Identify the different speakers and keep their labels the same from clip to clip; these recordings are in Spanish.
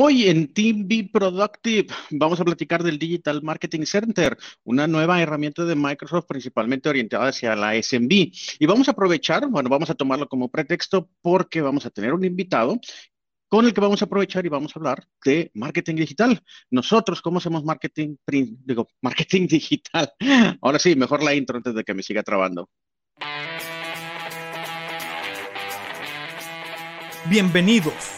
Speaker 1: Hoy en Team Be Productive vamos a platicar del Digital Marketing Center, una nueva herramienta de Microsoft principalmente orientada hacia la SMB. Y vamos a aprovechar, bueno, vamos a tomarlo como pretexto porque vamos a tener un invitado con el que vamos a aprovechar y vamos a hablar de marketing digital. Nosotros, ¿cómo hacemos marketing, digo, marketing digital? Ahora sí, mejor la intro antes de que me siga trabando.
Speaker 2: Bienvenidos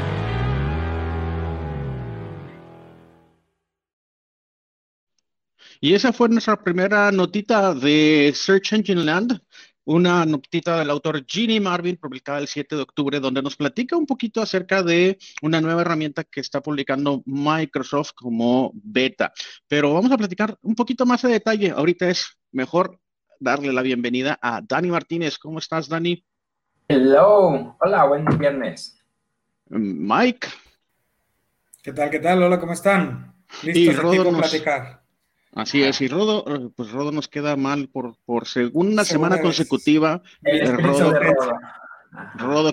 Speaker 1: Y esa fue nuestra primera notita de Search Engine Land, una notita del autor Ginny Marvin, publicada el 7 de octubre, donde nos platica un poquito acerca de una nueva herramienta que está publicando Microsoft como beta. Pero vamos a platicar un poquito más de detalle. Ahorita es mejor darle la bienvenida a Dani Martínez. ¿Cómo estás, Dani?
Speaker 3: Hello, hola, buen viernes.
Speaker 1: Mike.
Speaker 2: ¿Qué tal, qué tal? Hola, ¿cómo están? Listos
Speaker 1: para platicar. Así es, y Rodo, eh, pues Rodo nos queda mal por, por segunda semana consecutiva. Rodo, Rodo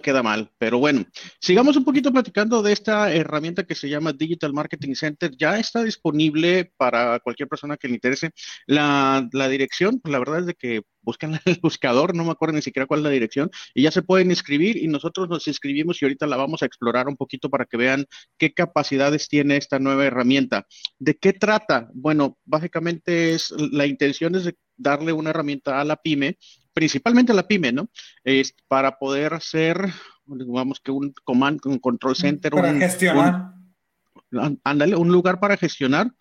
Speaker 1: queda mal, pero bueno, sigamos un poquito platicando de esta herramienta que se llama Digital Marketing Center. Ya está disponible para cualquier persona que le interese. La, dirección, pues la verdad es de que buscan el buscador, no me acuerdo ni siquiera cuál es la dirección, y ya se pueden inscribir y nosotros nos inscribimos y ahorita la vamos a explorar un poquito para que vean qué capacidades tiene esta nueva herramienta. ¿De qué trata? Bueno, básicamente es la intención es darle una herramienta a la pyme principalmente la pyme, ¿no? Es para poder hacer, digamos que un command, un control center.
Speaker 2: Para gestionar.
Speaker 1: ándale, un lugar para gestionar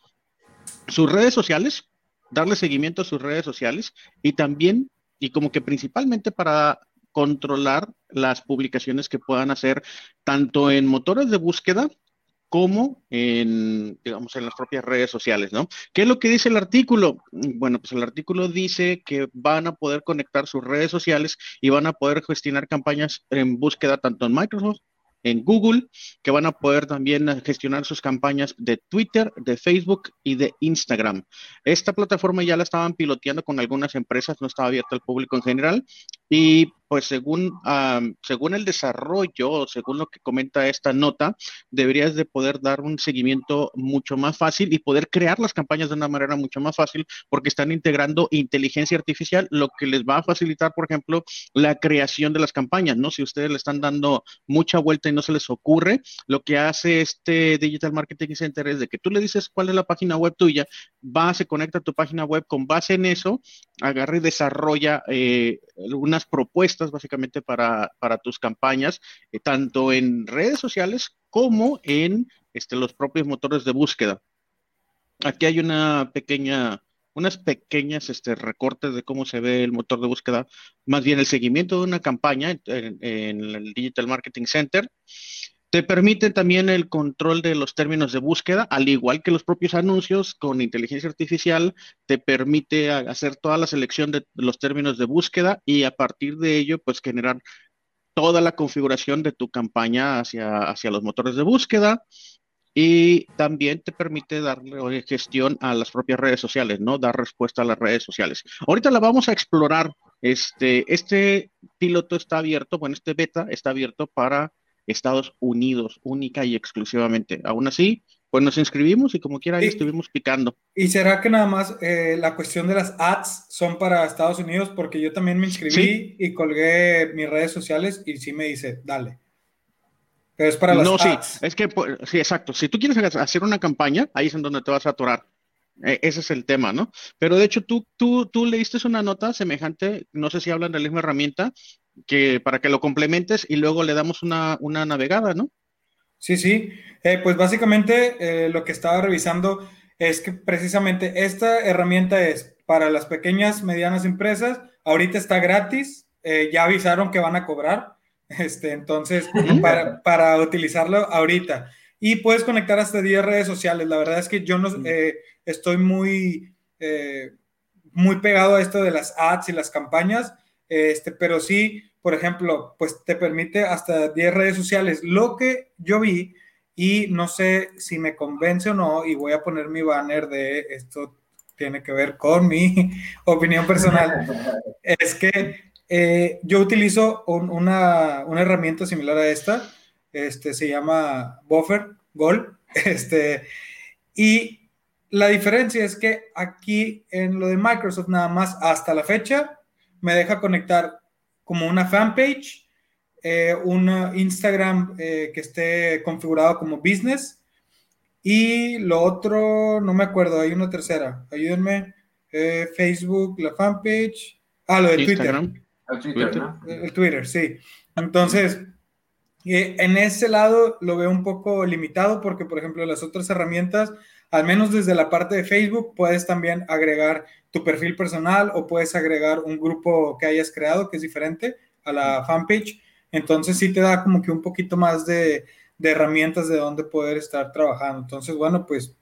Speaker 1: sus redes sociales, darle seguimiento a sus redes sociales y también, y como que principalmente para controlar las publicaciones que puedan hacer tanto en motores de búsqueda como en, digamos, en las propias redes sociales, ¿no? ¿Qué es lo que dice el artículo? Bueno, pues el artículo dice que van a poder conectar sus redes sociales y van a poder gestionar campañas en búsqueda tanto en Microsoft en Google, que van a poder también gestionar sus campañas de Twitter, de Facebook y de Instagram. Esta plataforma ya la estaban piloteando con algunas empresas, no estaba abierta al público en general, y pues según, según el desarrollo, según lo que comenta esta nota, deberías de poder dar un seguimiento mucho más fácil y poder crear las campañas de una manera mucho más fácil porque están integrando inteligencia artificial, lo que les va a facilitar, por ejemplo, la creación de las campañas, ¿no? Si ustedes le están dando mucha vuelta y no se les ocurre, lo que hace este Digital Marketing Center es de que tú le dices cuál es la página web tuya, va, se conecta a tu página web, con base en eso, agarra y desarrolla eh, propuestas básicamente para, tus campañas, eh, tanto en redes sociales como en este, los propios motores de búsqueda. Aquí hay una pequeña, unas pequeñas este, recortes de cómo se ve el motor de búsqueda, más bien el seguimiento de una campaña en, en el Digital Marketing Center. Te permite también el control de los términos de búsqueda, al igual que los propios anuncios con inteligencia artificial, te permite hacer toda la selección de los términos de búsqueda y a partir de ello, pues generar toda la configuración de tu campaña hacia, hacia los motores de búsqueda y también te permite darle gestión a las propias redes sociales, ¿no? Dar respuesta a las redes sociales. Ahorita la vamos a explorar. Este, este piloto está abierto, bueno, este beta está abierto para Estados Unidos, única y exclusivamente. Aún así, pues nos inscribimos y como quiera ahí estuvimos picando.
Speaker 2: ¿Y será que nada más eh, la cuestión de las ads son para Estados Unidos? Porque yo también me inscribí y colgué mis redes sociales y sí me dice, dale. Pero es para las
Speaker 1: no, sí, es que, pues, sí, exacto. Si tú quieres hacer una campaña, ahí es en donde te vas a atorar. E, ese es el tema, ¿no? Pero de hecho, tú, tú, tú leíste una nota semejante, no sé si hablan de la misma herramienta, que para que lo complementes y luego le damos una, navegada, ¿no?
Speaker 2: Sí, sí. Eh, pues básicamente eh, lo que estaba revisando es que precisamente esta herramienta es para las pequeñas, medianas empresas. Ahorita está gratis. Eh, ya avisaron que van a cobrar. Este, entonces, para, para, utilizarlo ahorita. Y puedes conectar hasta 10 redes sociales. La verdad es que yo no estoy muy muy pegado a esto de las ads y las campañas, este, pero sí, por ejemplo, pues te permite hasta 10 redes sociales. Lo que yo vi, y no sé si me convence o no, y voy a poner mi banner de esto tiene que ver con mi opinión personal, es que eh, yo utilizo una, una, herramienta similar a esta, este, se llama Buffer, Gol, este, y la diferencia es que aquí en lo de Microsoft nada más hasta la fecha me deja conectar como una fanpage, eh, un Instagram eh, que esté configurado como business. Y lo otro, no me acuerdo, hay una tercera, ayúdenme, eh, Facebook, la fanpage, ah, lo de Twitter. El Twitter, el Twitter, sí. Entonces, en ese lado lo veo un poco limitado porque, por ejemplo, las otras herramientas al menos desde la parte de Facebook, puedes también agregar tu perfil personal o puedes agregar un grupo que hayas creado que es diferente a la fanpage. Entonces sí te da como que un poquito más de, herramientas de dónde poder estar trabajando. Entonces, bueno, pues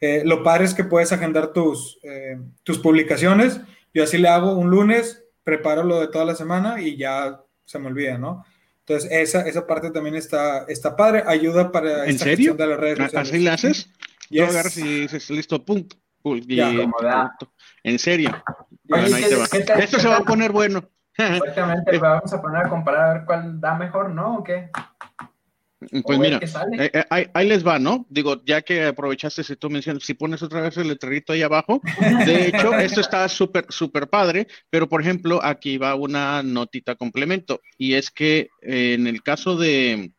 Speaker 2: eh, lo padre es que puedes agendar tus, eh, tus publicaciones. Yo así le hago un lunes, preparo lo de toda la semana y ya se me olvida, ¿no? Entonces, esa, esa parte también está, está padre, ayuda para
Speaker 1: ¿En serio? de las redes sociales. ¿Así le haces? Yes. Tú agarras y dices, listo, pum, pum y, en serio. Bueno, ahí te va. Esto se va a poner bueno.
Speaker 3: Exactamente, vamos a poner a comparar a ver cuál da mejor, ¿no? ¿O qué?
Speaker 1: Pues mira, eh, eh, ahí, ahí, les va, ¿no? Digo, ya que aprovechaste si tú mencionas, si pones otra vez el letrerito ahí abajo, de hecho, esto está súper, súper padre, pero por ejemplo, aquí va una notita complemento, y es que eh, en el caso de,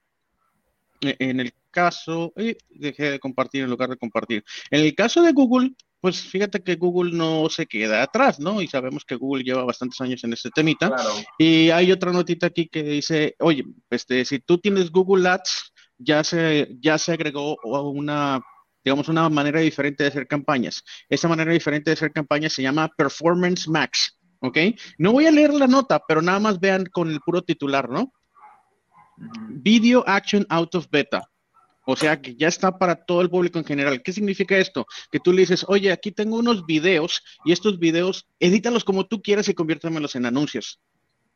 Speaker 1: en el caso, eh, dejé de compartir en lugar de compartir. En el caso de Google, pues fíjate que Google no se queda atrás, ¿no? Y sabemos que Google lleva bastantes años en este temita. Y hay otra notita aquí que dice, oye, este, si tú tienes Google Ads, ya se, ya se agregó una digamos, una manera diferente de hacer campañas. Esa manera diferente de hacer campañas se llama Performance Max, ¿ok? No voy a leer la nota, pero nada más vean con el puro titular, ¿no? Video Action Out of Beta. O sea que ya está para todo el público en general. ¿Qué significa esto? Que tú le dices, oye, aquí tengo unos videos y estos videos, edítalos como tú quieras y conviértamelos en anuncios.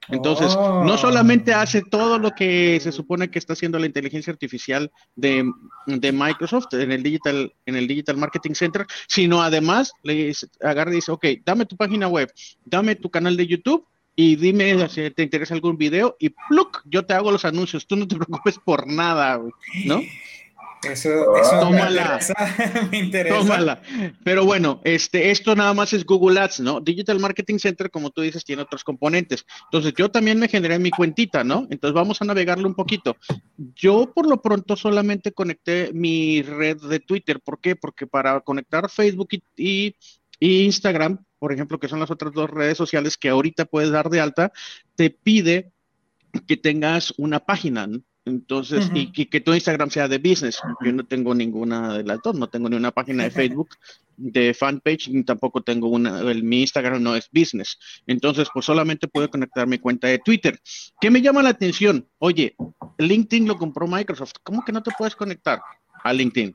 Speaker 1: Entonces, no solamente hace todo lo que se supone que está haciendo la inteligencia artificial de, Microsoft en el Digital, en el Digital Marketing Center, sino además le agarra y dice, ok, dame tu página web, dame tu canal de YouTube y dime si te interesa algún video y pluk, yo te hago los anuncios, tú no te preocupes por nada, ¿no?
Speaker 2: Eso, eso me interesa,
Speaker 1: Tómala. Pero bueno, este, esto nada más es Google Ads, ¿no? Digital Marketing Center, como tú dices, tiene otros componentes. Entonces, yo también me generé mi cuentita, ¿no? Entonces, vamos a navegarlo un poquito. Yo, por lo pronto, solamente conecté mi red de Twitter. ¿Por qué? Porque para conectar Facebook y, y Instagram, por ejemplo, que son las otras dos redes sociales que ahorita puedes dar de alta, te pide que tengas una página, ¿no? Entonces, y, que tu Instagram sea de business. Yo no tengo ninguna de las dos, no tengo ni una página de Facebook de fanpage, ni tampoco tengo una, el, mi Instagram no es business. Entonces, pues solamente puedo conectar mi cuenta de Twitter. ¿Qué me llama la atención? Oye, LinkedIn lo compró Microsoft. ¿Cómo que no te puedes conectar a LinkedIn?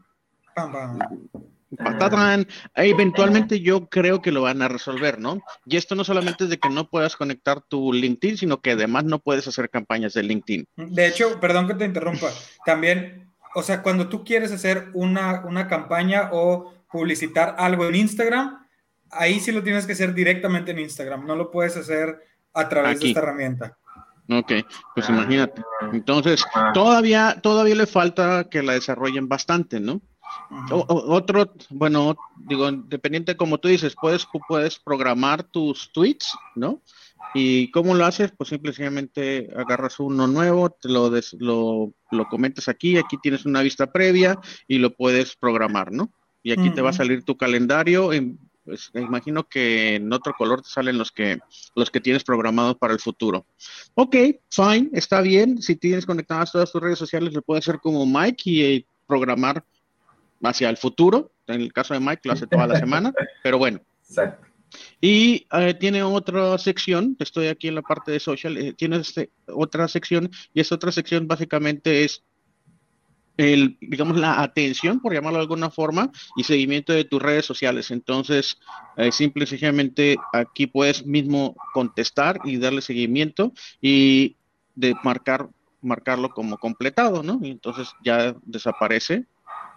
Speaker 1: Eventualmente yo creo que lo van a resolver, ¿no? Y esto no solamente es de que no puedas conectar tu LinkedIn, sino que además no puedes hacer campañas de LinkedIn.
Speaker 2: De hecho, perdón que te interrumpa, también, o sea, cuando tú quieres hacer una, una campaña o publicitar algo en Instagram, ahí sí lo tienes que hacer directamente en Instagram, no lo puedes hacer a través de esta herramienta.
Speaker 1: Ok, pues imagínate. Entonces, todavía, todavía le falta que la desarrollen bastante, ¿no? Otro, bueno, digo, independiente como tú dices, puedes, puedes programar tus tweets, ¿no? ¿Y cómo lo haces? Pues simplemente agarras uno nuevo, te lo, lo, lo comentas aquí, aquí tienes una vista previa y lo puedes programar, ¿no? Y aquí te va a salir tu calendario. En, pues, me imagino que en otro color te salen los que, los que tienes programados para el futuro. Ok, fine, está bien. Si tienes conectadas todas tus redes sociales, lo puedes hacer como Mike y eh, programar hacia el futuro. En el caso de Mike lo hace toda la semana, pero bueno. Y eh, tiene otra sección, estoy aquí en la parte de social, eh, tiene este, otra sección y esta otra sección básicamente es el, digamos, la atención, por llamarlo de alguna forma, y seguimiento de tus redes sociales. Entonces, eh, simple y sencillamente aquí puedes mismo contestar y darle seguimiento y de marcar, marcarlo como completado, ¿no? Y entonces ya desaparece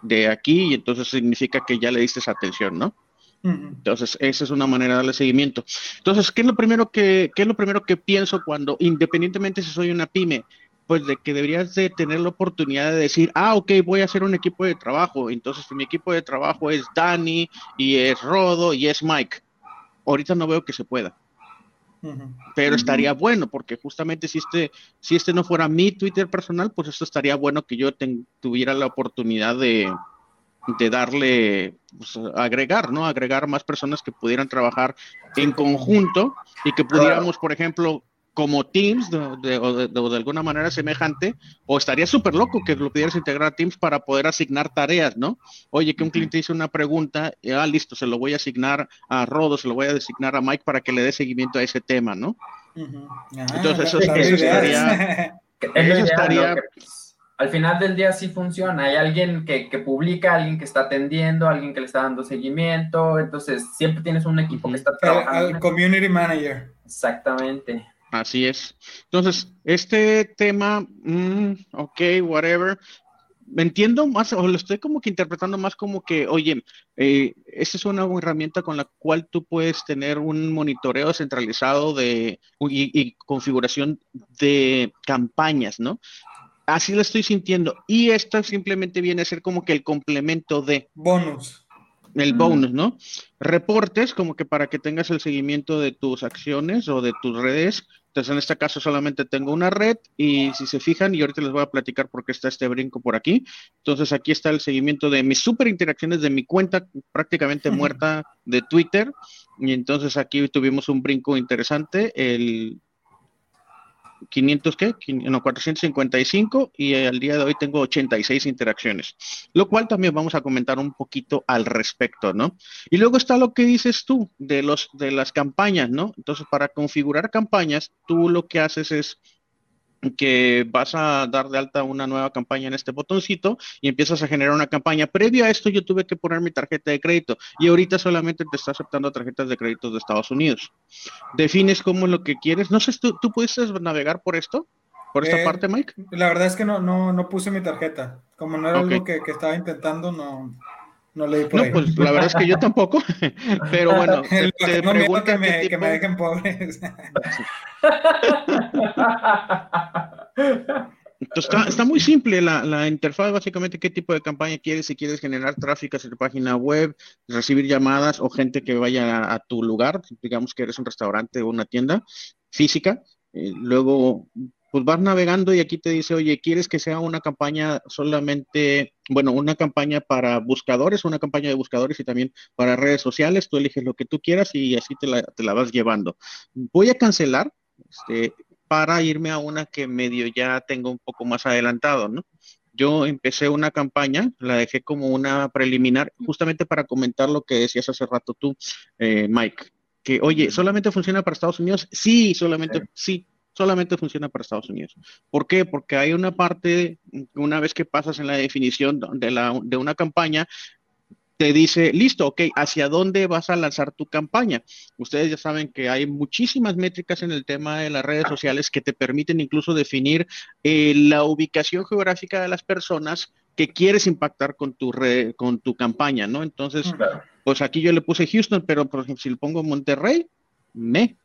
Speaker 1: de aquí y entonces significa que ya le diste esa atención, ¿no? Entonces, esa es una manera de darle seguimiento. Entonces, ¿qué es lo primero que, qué es lo primero que pienso cuando, independientemente si soy una pyme, pues de que deberías de tener la oportunidad de decir, ah, ok, voy a hacer un equipo de trabajo. Entonces, mi equipo de trabajo es Dani, y es Rodo, y es Mike. Ahorita no veo que se pueda. Pero estaría bueno, porque justamente si este, si este no fuera mi Twitter personal, pues esto estaría bueno que yo tuviera la oportunidad de, de darle, pues, agregar, ¿no? Agregar más personas que pudieran trabajar en conjunto y que pudiéramos, por ejemplo, como Teams de, de, de, alguna manera semejante, o estaría súper loco que lo pudieras integrar a Teams para poder asignar tareas, ¿no? Oye, que un cliente hizo una pregunta, y, ah, listo, se lo voy a asignar a Rodo, se lo voy a designar a Mike para que le dé seguimiento a ese tema, ¿no? Entonces, eso, estaría...
Speaker 3: eso estaría al final del día sí funciona. Hay alguien que, publica, alguien que está atendiendo, alguien que le está dando seguimiento. Entonces, siempre tienes un equipo que está trabajando.
Speaker 2: El, community manager.
Speaker 3: Exactamente.
Speaker 1: Así es. Entonces, este tema, mm, ok, whatever. Me entiendo más, o lo estoy como que interpretando más como que, oye, eh, esta es una herramienta con la cual tú puedes tener un monitoreo centralizado de y, configuración de campañas, ¿no? Así lo estoy sintiendo. Y esto simplemente viene a ser como que el complemento de
Speaker 2: bonus
Speaker 1: el bonus, ¿no? Reportes, como que para que tengas el seguimiento de tus acciones o de tus redes. Entonces, en este caso solamente tengo una red y si se fijan, y ahorita les voy a platicar por qué está este brinco por aquí. Entonces, aquí está el seguimiento de mis super interacciones de mi cuenta prácticamente muerta de Twitter. Y entonces aquí tuvimos un brinco interesante. El 500, ¿qué? No, 455 y al día de hoy tengo 86 interacciones, lo cual también vamos a comentar un poquito al respecto, ¿no? Y luego está lo que dices tú de, los, de las campañas, ¿no? Entonces, para configurar campañas, tú lo que haces es que vas a dar de alta una nueva campaña en este botoncito y empiezas a generar una campaña. Previo a esto yo tuve que poner mi tarjeta de crédito y ahorita solamente te está aceptando tarjetas de crédito de Estados Unidos. Defines cómo es lo que quieres. No sé, ¿tú, tú puedes navegar por esto? ¿Por esta eh, parte, Mike?
Speaker 2: La verdad es que no, no, no puse mi tarjeta. Como no era algo que, que, estaba intentando, no, no leí por
Speaker 1: no, pues la verdad es que yo tampoco. Pero bueno, te,
Speaker 2: te no que me, que me dejen pobres.
Speaker 1: Entonces está, muy simple la, la, interfaz, básicamente qué tipo de campaña quieres, si quieres generar tráfico a tu página web, recibir llamadas o gente que vaya a, tu lugar, digamos que eres un restaurante o una tienda física, eh, luego pues vas navegando y aquí te dice, oye, ¿quieres que sea una campaña solamente, bueno, una campaña para buscadores, una campaña de buscadores y también para redes sociales? Tú eliges lo que tú quieras y así te la, te la vas llevando. Voy a cancelar este, para irme a una que medio ya tengo un poco más adelantado, ¿no? Yo empecé una campaña, la dejé como una preliminar, justamente para comentar lo que decías hace rato tú, eh, Mike, que, oye, ¿solamente funciona para Estados Unidos? Sí, solamente, sí, solamente funciona para Estados Unidos. ¿Por qué? Porque hay una parte, una vez que pasas en la definición de, la, de una campaña, te dice, listo, ok, ¿hacia dónde vas a lanzar tu campaña? Ustedes ya saben que hay muchísimas métricas en el tema de las redes sociales que te permiten incluso definir eh, la ubicación geográfica de las personas que quieres impactar con tu, con tu campaña, ¿no? Entonces, pues aquí yo le puse Houston, pero por ejemplo, si le pongo Monterrey, me.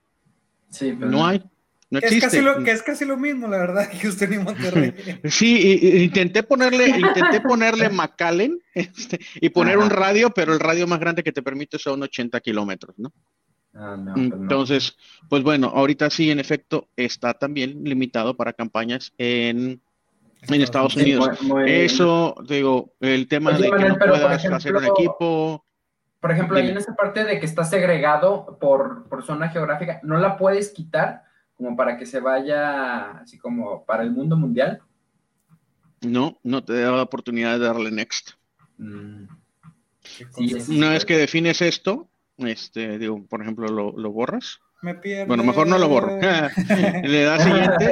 Speaker 1: Sí, no hay,
Speaker 2: que, es casi lo, que es casi lo mismo, la verdad, que usted ni Monterrey.
Speaker 1: Sí, intenté ponerle, intenté ponerle McAllen este, y poner un radio, pero el radio más grande que te permite son 80 kilómetros, ¿no? Ah, pues Entonces, pues bueno, ahorita sí, en efecto, está también limitado para campañas en, en Estados Unidos. Eso, digo, el tema de que no puedas hacer un equipo.
Speaker 3: Por ejemplo, ahí en esa parte de que está segregado por, por zona geográfica, ¿no la puedes quitar? Como para que se vaya así como para el mundo mundial?
Speaker 1: No, no te da la oportunidad de darle next. Mm. una vez que defines esto, este, digo, por ejemplo, lo, borras.
Speaker 2: me pierdo.
Speaker 1: Bueno, mejor no lo borro. le da siguiente.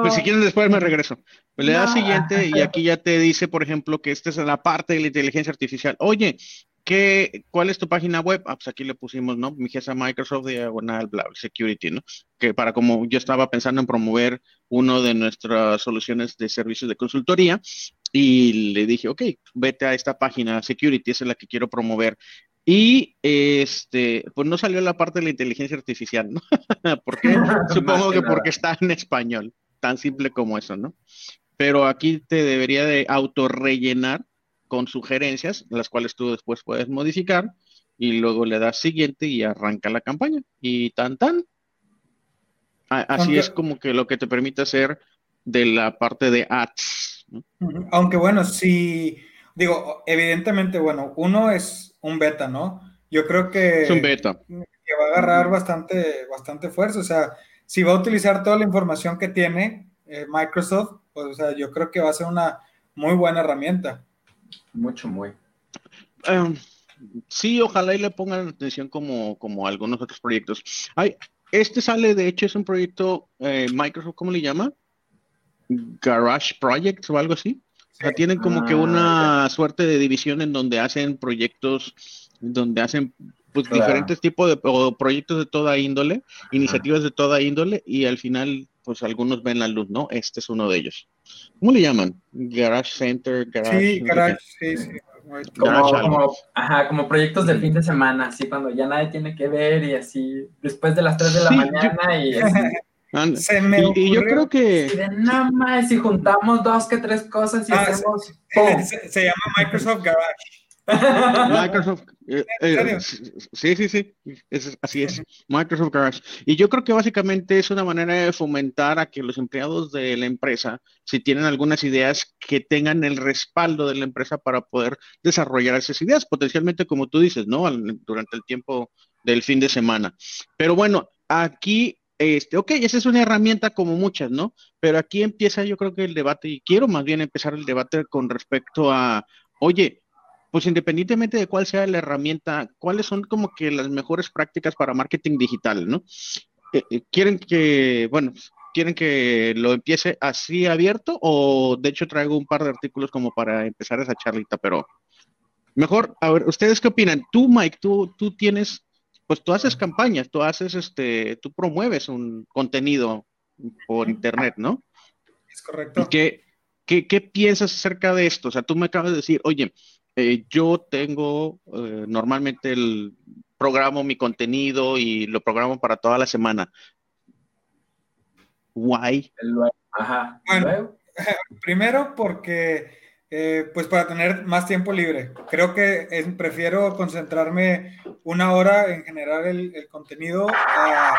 Speaker 1: Pues si quieren después me regreso. Pues le da siguiente y aquí ya te dice, por ejemplo, que esta es la parte de la inteligencia artificial. Oye, ¿qué, ¿cuál es tu página web? Ah, pues aquí le pusimos, ¿no? Mi jefa Microsoft diagonal, bla, security, ¿no? Que para como yo estaba pensando en promover uno de nuestras soluciones de servicios de consultoría y le dije, ok, vete a esta página security, esa es la que quiero promover. Y este, pues no salió la parte de la inteligencia artificial, ¿no? ¿Por qué? Supongo que porque está en español, tan simple como eso, ¿no? Pero aquí te debería de autorrellenar con sugerencias, las cuales tú después puedes modificar, y luego le das siguiente y arranca la campaña. Y tan tan. Así es como que lo que te permite hacer de la parte de ads.
Speaker 2: Aunque bueno, si digo, evidentemente, bueno, uno es un beta, ¿no? Yo creo que,
Speaker 1: es un beta.
Speaker 2: que va a agarrar bastante, bastante fuerza. O sea, si va a utilizar toda la información que tiene eh, Microsoft, pues o sea, yo creo que va a ser una muy buena herramienta.
Speaker 3: Mucho, muy.
Speaker 1: Em, sí, ojalá y le pongan atención como, como algunos otros proyectos. Hay, este sale, de hecho, es un proyecto eh, Microsoft, ¿cómo le llama? Garage Project o algo así tienen como que una ah, suerte de división en donde hacen proyectos, donde hacen pues diferentes tipos de proyectos de toda índole, iniciativas de toda índole, y al final, pues algunos ven la luz, ¿no? Este es uno de ellos. ¿Cómo le llaman? Garage Center, Garage.
Speaker 2: Sí, Garage, sí, sí.
Speaker 3: Como, ajá, como proyectos del fin de semana, así cuando ya nadie tiene que ver y así, después de las 3 de la mañana y así.
Speaker 2: Se me
Speaker 1: y, yo creo que.
Speaker 3: Si nada más, si juntamos dos que tres cosas y ah, hacemos.
Speaker 2: Se, llama Microsoft Garage.
Speaker 1: Microsoft. Eh, eh, sí, sí, sí. así es. Microsoft Garage. Y yo creo que básicamente es una manera de fomentar a que los empleados de la empresa, si tienen algunas ideas, que tengan el respaldo de la empresa para poder desarrollar esas ideas, potencialmente, como tú dices, ¿no? Durante el tiempo del fin de semana. Pero bueno, aquí este, ok, esa es una herramienta como muchas, ¿no? Pero aquí empieza yo creo que el debate, y quiero más bien empezar el debate con respecto a, oye, pues independientemente de cuál sea la herramienta, ¿cuáles son como que las mejores prácticas para marketing digital, ¿no? Eh, eh, ¿Quieren que, bueno, quieren que lo empiece así abierto o de hecho traigo un par de artículos como para empezar esa charlita, pero mejor, a ver, ¿ustedes qué opinan? Tú, Mike, tú, tú tienes pues tú haces campañas, tú haces este, tú promueves un contenido por internet, ¿no?
Speaker 2: Es correcto.
Speaker 1: ¿Qué, qué, piensas acerca de esto? O sea, tú me acabas de decir, oye, eh, yo tengo eh, normalmente el programo mi contenido y lo programo para toda la semana. Why?
Speaker 3: Ajá.
Speaker 2: primero porque eh, pues para tener más tiempo libre. Creo que prefiero concentrarme una hora en generar el, contenido a,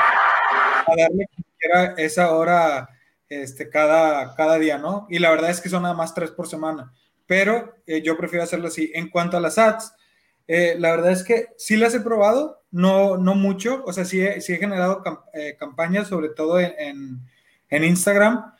Speaker 2: darle esa hora este, cada, cada día, ¿no? Y la verdad es que son nada más tres por semana, pero eh, yo prefiero hacerlo así. En cuanto a las ads, eh, la verdad es que sí las he probado, no, no mucho, o sea, sí he, sí he generado campañas, sobre todo en, en Instagram,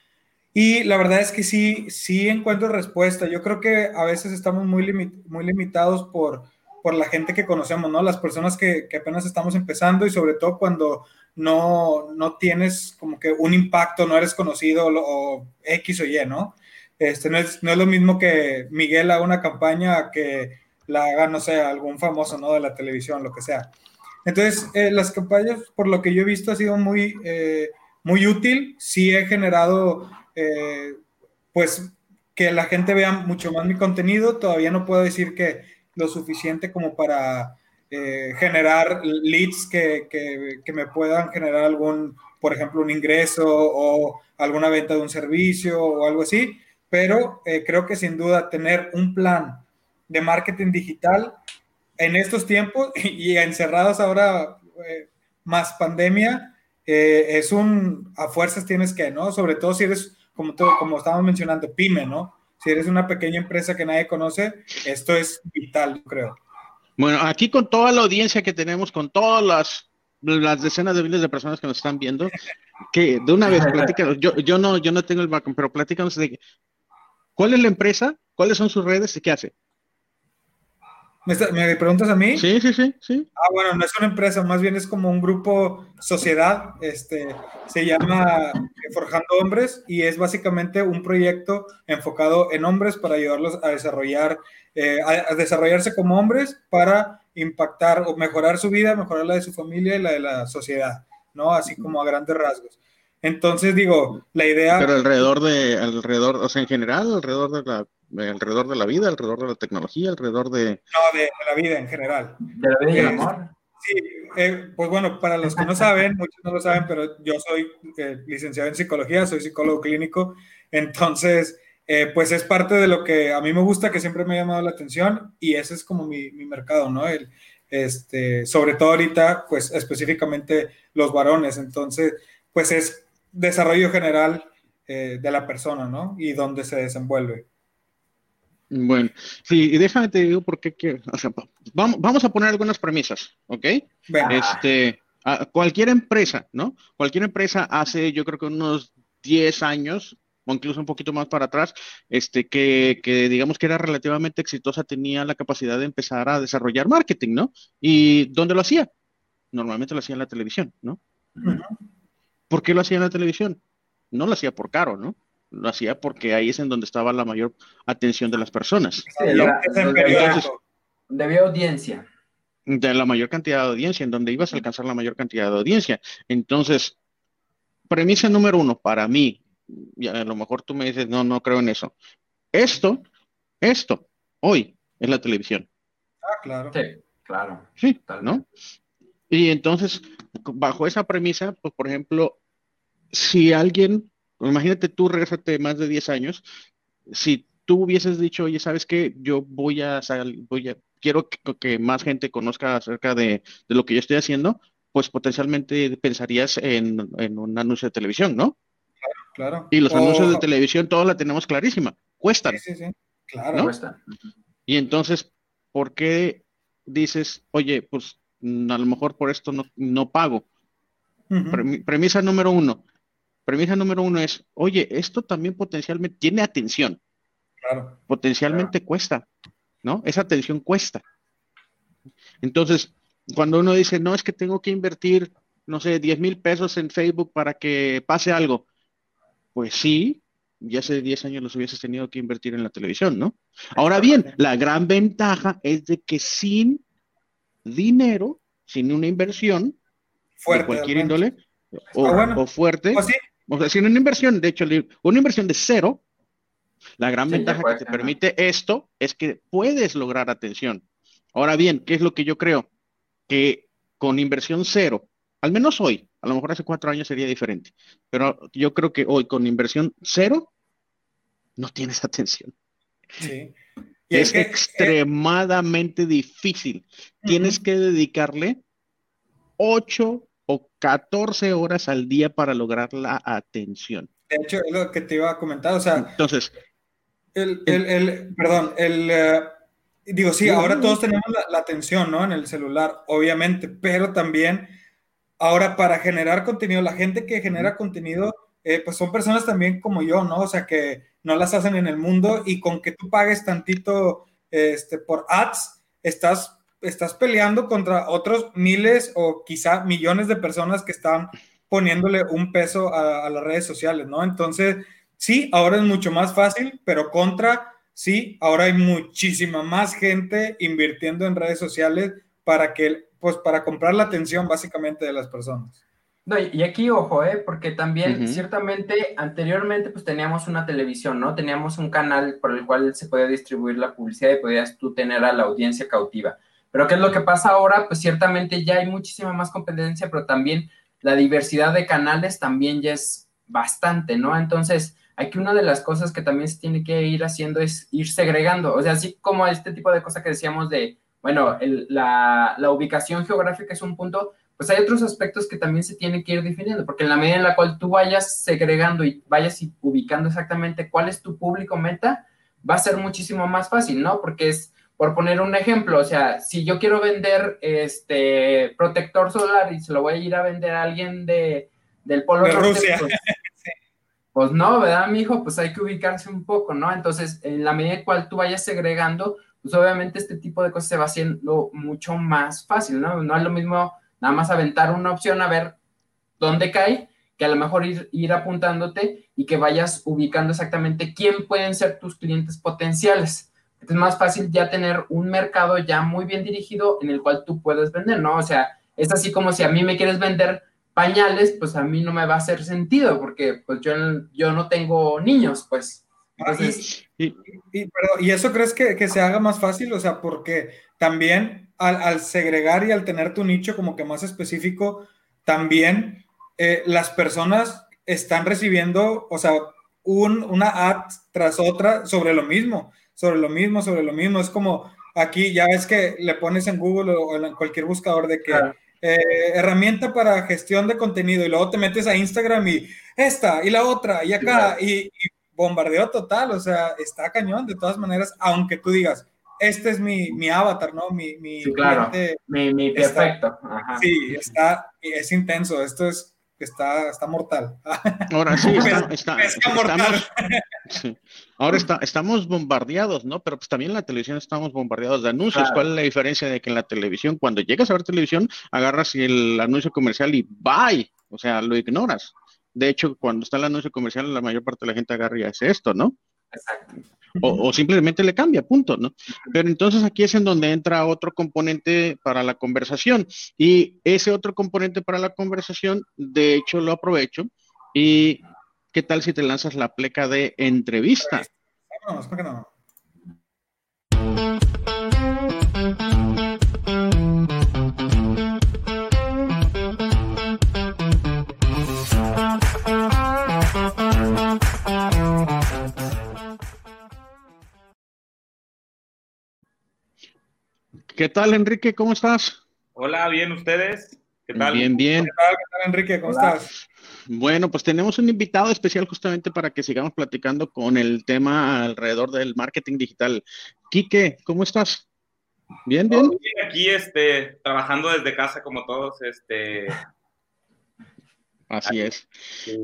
Speaker 2: y la verdad es que sí, sí encuentro respuesta. Yo creo que a veces estamos muy, muy limitados por, por la gente que conocemos, ¿no? Las personas que, que apenas estamos empezando y sobre todo cuando no, no, tienes como que un impacto, no eres conocido o, X o Y, ¿no? Este, no, es, no es lo mismo que Miguel haga una campaña que la haga, no sé, algún famoso, ¿no? De la televisión, lo que sea. Entonces, eh, las campañas, por lo que yo he visto, ha sido muy, eh, muy útil. Sí he generado eh, pues que la gente vea mucho más mi contenido. Todavía no puedo decir que lo suficiente como para eh, generar leads que, que, me puedan generar algún, por ejemplo, un ingreso o alguna venta de un servicio o algo así. Pero eh, creo que sin duda tener un plan de marketing digital en estos tiempos y, encerrados ahora más pandemia, es un, a fuerzas tienes que, ¿no? Sobre todo si eres como, todo, como estábamos mencionando, pyme, ¿no? Si eres una pequeña empresa que nadie conoce, esto es vital, creo.
Speaker 1: Bueno, aquí con toda la audiencia que tenemos, con todas las, las decenas de miles de personas que nos están viendo, que de una vez platícanos, yo, yo, no, yo no tengo el background, pero platícanos de cuál es la empresa, cuáles son sus redes y qué hace.
Speaker 2: ¿Me, preguntas a mí?
Speaker 1: Sí, sí, sí, sí.
Speaker 2: Ah, bueno, no es una empresa, más bien es como un grupo, sociedad, este, se llama Forjando Hombres y es básicamente un proyecto enfocado en hombres para ayudarlos a desarrollar, eh, a, desarrollarse como hombres para impactar o mejorar su vida, mejorar la de su familia y la de la sociedad, ¿no? Así como a grandes rasgos. Entonces digo, la idea...
Speaker 1: Pero alrededor de, alrededor, o sea, en general, alrededor de la alrededor de la vida, alrededor de la tecnología, alrededor de...
Speaker 2: No, de, la vida en general.
Speaker 3: De la vida y el amor.
Speaker 2: Sí, eh, pues bueno, para los que no saben, muchos no lo saben, pero yo soy eh, licenciado en psicología, soy psicólogo clínico, entonces, eh, pues es parte de lo que a mí me gusta, que siempre me ha llamado la atención y ese es como mi, mi mercado, ¿no? El, este, sobre todo ahorita, pues específicamente los varones, entonces, pues es desarrollo general de la persona, ¿no? Y dónde se desenvuelve.
Speaker 1: Bueno, sí, y déjame te digo por qué o sea, vamos, vamos a poner algunas premisas, ¿ok? Este, cualquier empresa, ¿no? Cualquier empresa hace, yo creo que unos 10 años, o incluso un poquito más para atrás, este, que, que, digamos que era relativamente exitosa, tenía la capacidad de empezar a desarrollar marketing, ¿no? ¿Y dónde lo hacía? Normalmente lo hacía en la televisión, ¿no? ¿Por qué lo hacía en la televisión? No lo hacía por caro, ¿no? lo hacía porque ahí es en donde estaba la mayor atención de las personas.
Speaker 3: donde había audiencia.
Speaker 1: De la mayor cantidad de audiencia, en donde ibas a alcanzar la mayor cantidad de audiencia. Entonces, premisa número uno, para mí, y a lo mejor tú me dices, no, no creo en eso. Esto, esto, hoy, es la televisión.
Speaker 2: Ah, claro.
Speaker 3: Sí, claro.
Speaker 1: Sí, ¿no? Y entonces, bajo esa premisa, pues, por ejemplo, si alguien Imagínate tú, regresate más de 10 años, si tú hubieses dicho, oye, ¿sabes qué? Yo voy a, voy a quiero que, más gente conozca acerca de, lo que yo estoy haciendo, pues potencialmente pensarías en, un anuncio de televisión, ¿no?
Speaker 2: Claro,
Speaker 1: Y los anuncios de televisión, todos la tenemos clarísima, cuestan.
Speaker 2: Sí, sí, sí. Claro.
Speaker 3: Cuestan.
Speaker 1: Y entonces, ¿por qué dices, oye, pues a lo mejor por esto no, pago? premisa número uno, Premisa número uno es, oye, esto también potencialmente tiene atención.
Speaker 2: Claro.
Speaker 1: Potencialmente cuesta, ¿no? Esa atención cuesta. Entonces, cuando uno dice, no, es que tengo que invertir, no sé, 10 mil pesos en Facebook para que pase algo, pues sí, ya hace 10 años los hubieses tenido que invertir en la televisión, ¿no? Ahora bien, la gran ventaja es de que sin dinero, sin una inversión
Speaker 2: fuerte,
Speaker 1: de cualquier índole o, fuerte, pues o sea, si una inversión, de hecho, una inversión de cero, la gran ventaja que te permite esto es que puedes lograr atención. Ahora bien, ¿qué es lo que yo creo? Que con inversión cero, al menos hoy, a lo mejor hace cuatro años sería diferente, pero yo creo que hoy con inversión cero, no tienes atención.
Speaker 2: Sí.
Speaker 1: Es, extremadamente difícil. Tienes que dedicarle ocho o 14 horas al día para lograr la atención.
Speaker 2: De hecho, es lo que te iba a comentar, o sea,
Speaker 1: entonces,
Speaker 2: el, el, perdón, el, eh, digo, sí, ahora todos tenemos la, atención, ¿no? En el celular, obviamente, pero también ahora para generar contenido, la gente que genera contenido, eh, pues son personas también como yo, ¿no? O sea, que no las hacen en el mundo y con que tú pagues tantito este, por ads, estás estás peleando contra otros miles o quizá millones de personas que están poniéndole un peso a, las redes sociales, ¿no? Entonces, sí, ahora es mucho más fácil, pero contra, sí, ahora hay muchísima más gente invirtiendo en redes sociales para que, pues, para comprar la atención básicamente de las personas.
Speaker 3: No, y aquí, ojo, ¿eh? porque también, ciertamente, anteriormente, pues teníamos una televisión, ¿no? Teníamos un canal por el cual se podía distribuir la publicidad y podías tú tener a la audiencia cautiva. Pero ¿qué es lo que pasa ahora? Pues ciertamente ya hay muchísima más competencia, pero también la diversidad de canales también ya es bastante, ¿no? Entonces, aquí una de las cosas que también se tiene que ir haciendo es ir segregando, o sea, así como este tipo de cosas que decíamos de, bueno, la, la, ubicación geográfica es un punto, pues hay otros aspectos que también se tienen que ir definiendo, porque en la medida en la cual tú vayas segregando y vayas ubicando exactamente cuál es tu público meta, va a ser muchísimo más fácil, ¿no? Porque es por poner un ejemplo, o sea, si yo quiero vender este protector solar y se lo voy a ir a vender a alguien de, del Polo
Speaker 2: de Rusia.
Speaker 3: Pues, pues, no, ¿verdad, mi hijo? Pues hay que ubicarse un poco, ¿no? Entonces, en la medida en cual tú vayas segregando, pues obviamente este tipo de cosas se va haciendo mucho más fácil, ¿no? No es lo mismo nada más aventar una opción a ver dónde cae, que a lo mejor ir, ir apuntándote y que vayas ubicando exactamente quién pueden ser tus clientes potenciales. Es más fácil ya tener un mercado ya muy bien dirigido en el cual tú puedes vender, ¿no? O sea, es así como si a mí me quieres vender pañales, pues a mí no me va a hacer sentido porque pues yo, yo no tengo niños, pues.
Speaker 2: Ah, y, y, eso crees que, que, se haga más fácil? O sea, porque también al, al, segregar y al tener tu nicho como que más específico, también eh, las personas están recibiendo, o sea, un, una ad tras otra sobre lo mismo, sobre lo mismo, sobre lo mismo. Es como aquí, ya ves que le pones en Google o en cualquier buscador de que... Eh, herramienta para gestión de contenido y luego te metes a Instagram y esta y la otra y acá y, bombardeo total, o sea, está cañón de todas maneras, aunque tú digas, este es mi, mi avatar, ¿no? Mi, mi,
Speaker 3: claro. mi, mi perfecto.
Speaker 2: Sí, está, es intenso, esto es está, está mortal.
Speaker 1: Ahora sí, está, estamos, Ahora está, estamos bombardeados, ¿no? Pero pues también en la televisión estamos bombardeados de anuncios. ¿Cuál es la diferencia de que en la televisión, cuando llegas a ver televisión, agarras el anuncio comercial y bye, o sea, lo ignoras? De hecho, cuando está el anuncio comercial, la mayor parte de la gente agarra y hace esto, ¿no? Exacto o, simplemente le cambia, punto, ¿no? Pero entonces aquí es en donde entra otro componente para la conversación y ese otro componente para la conversación, de hecho, lo aprovecho y ¿qué tal si te lanzas la pleca de entrevista? No, no, no. ¿Qué tal, Enrique? ¿Cómo estás?
Speaker 4: Hola, bien, ¿ustedes? ¿Qué tal?
Speaker 1: Bien, bien.
Speaker 2: ¿Qué tal, Enrique? ¿Cómo estás?
Speaker 1: Bueno, pues tenemos un invitado especial justamente para que sigamos platicando con el tema alrededor del marketing digital. Quique, ¿cómo estás? Bien, bien. bien
Speaker 4: aquí este, trabajando desde casa como todos, este,
Speaker 1: Así es.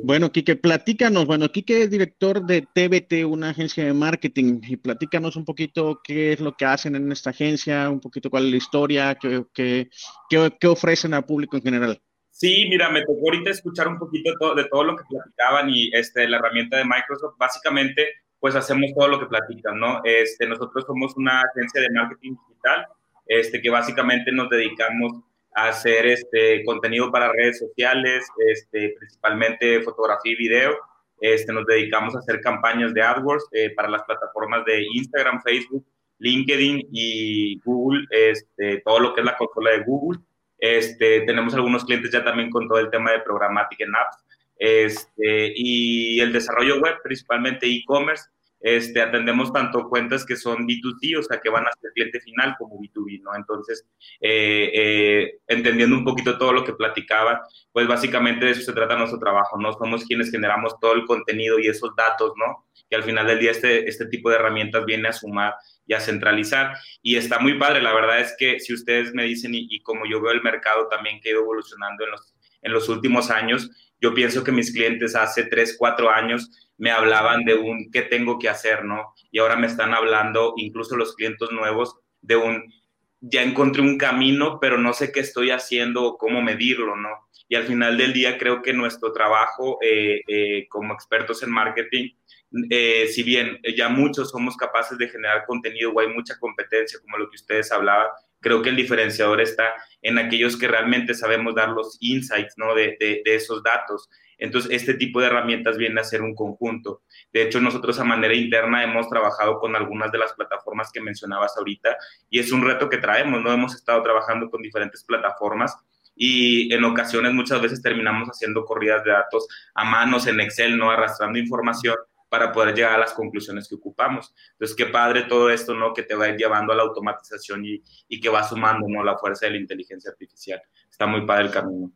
Speaker 1: Bueno, Quique, platícanos. Bueno, Quique es director de TBT, una agencia de marketing, y platícanos un poquito qué es lo que hacen en esta agencia, un poquito cuál es la historia, qué, qué, qué, ofrecen al público en general.
Speaker 4: Sí, mira, me tocó ahorita escuchar un poquito de todo, lo que platicaban y este, la herramienta de Microsoft. Básicamente, pues hacemos todo lo que platican, ¿no? Este, nosotros somos una agencia de marketing digital, este, que básicamente nos dedicamos hacer este contenido para redes sociales, este, principalmente fotografía y video. Este, nos dedicamos a hacer campañas de AdWords eh, para las plataformas de Instagram, Facebook, LinkedIn y Google, este, todo lo que es la consola de Google. Este, tenemos algunos clientes ya también con todo el tema de programática en apps este, y el desarrollo web, principalmente e-commerce. Este, atendemos tanto cuentas que son B2C, o sea, que van a ser cliente final, como B2B, ¿no? Entonces, eh, eh, entendiendo un poquito todo lo que platicaba, pues básicamente de eso se trata nuestro trabajo, ¿no? Somos quienes generamos todo el contenido y esos datos, ¿no? Que al final del día este, este tipo de herramientas viene a sumar y a centralizar. Y está muy padre, la verdad es que si ustedes me dicen, y, y como yo veo el mercado también que ha ido evolucionando en los, en los últimos años, yo pienso que mis clientes hace 3, 4 años me hablaban de un qué tengo que hacer, ¿no? Y ahora me están hablando, incluso los clientes nuevos, de un ya encontré un camino, pero no sé qué estoy haciendo o cómo medirlo, ¿no? Y al final del día creo que nuestro trabajo eh, eh, como expertos en marketing, eh, si bien ya muchos somos capaces de generar contenido o hay mucha competencia, como lo que ustedes hablaban, creo que el diferenciador está en aquellos que realmente sabemos dar los insights, ¿no? De, de, de esos datos entonces, este tipo de herramientas viene a ser un conjunto. De hecho, nosotros a manera interna hemos trabajado con algunas de las plataformas que mencionabas ahorita y es un reto que traemos, ¿no? Hemos estado trabajando con diferentes plataformas y en ocasiones muchas veces terminamos haciendo corridas de datos a manos en Excel, ¿no? Arrastrando información para poder llegar a las conclusiones que ocupamos. Entonces, qué padre todo esto, ¿no? Que te va a ir llevando a la automatización y, y que va sumando, ¿no? La fuerza de la inteligencia artificial. Está muy padre el camino.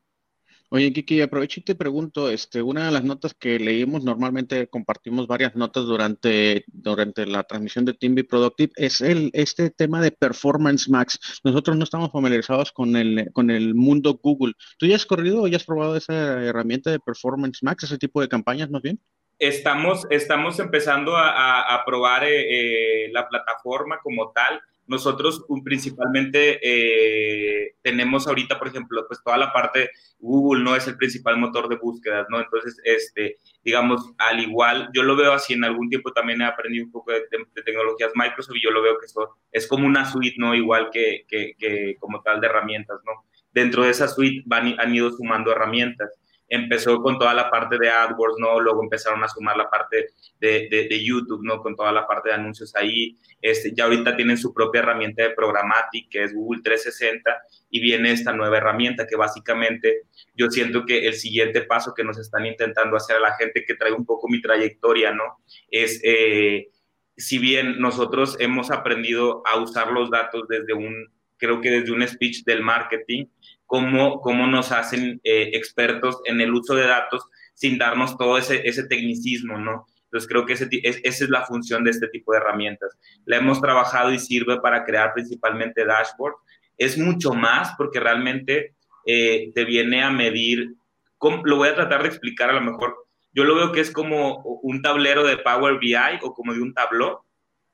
Speaker 1: Oye, Kiki, aprovecho y te pregunto, este, una de las notas que leímos, normalmente compartimos varias notas durante, durante la transmisión de Team Productive, es el, este tema de Performance Max. Nosotros no estamos familiarizados con el, con el mundo Google. ¿Tú ya has corrido o ya has probado esa herramienta de Performance Max, ese tipo de campañas más bien?
Speaker 4: Estamos, estamos empezando a, a, probar eh, eh, la plataforma como tal nosotros principalmente eh, tenemos ahorita, por ejemplo, pues toda la parte, Google no es el principal motor de búsquedas, ¿no? Entonces, este, digamos, al igual, yo lo veo así, en algún tiempo también he aprendido un poco de, tecnologías Microsoft y yo lo veo que eso es como una suite, ¿no? Igual que, que, que como tal de herramientas, ¿no? Dentro de esa suite van, han ido sumando herramientas empezó con toda la parte de AdWords, ¿no? Luego empezaron a sumar la parte de, de, YouTube, ¿no? Con toda la parte de anuncios ahí. Este, ya ahorita tienen su propia herramienta de programática, que es Google 360, y viene esta nueva herramienta que básicamente yo siento que el siguiente paso que nos están intentando hacer a la gente que trae un poco mi trayectoria, ¿no? Es, eh, si bien nosotros hemos aprendido a usar los datos desde un, creo que desde un speech del marketing, cómo, cómo nos hacen eh, expertos en el uso de datos sin darnos todo ese, ese tecnicismo, ¿no? Entonces creo que ese, esa es la función de este tipo de herramientas. La hemos trabajado y sirve para crear principalmente dashboard. Es mucho más porque realmente eh, te viene a medir, lo voy a tratar de explicar a lo mejor, yo lo veo que es como un tablero de Power BI o como de un tablón,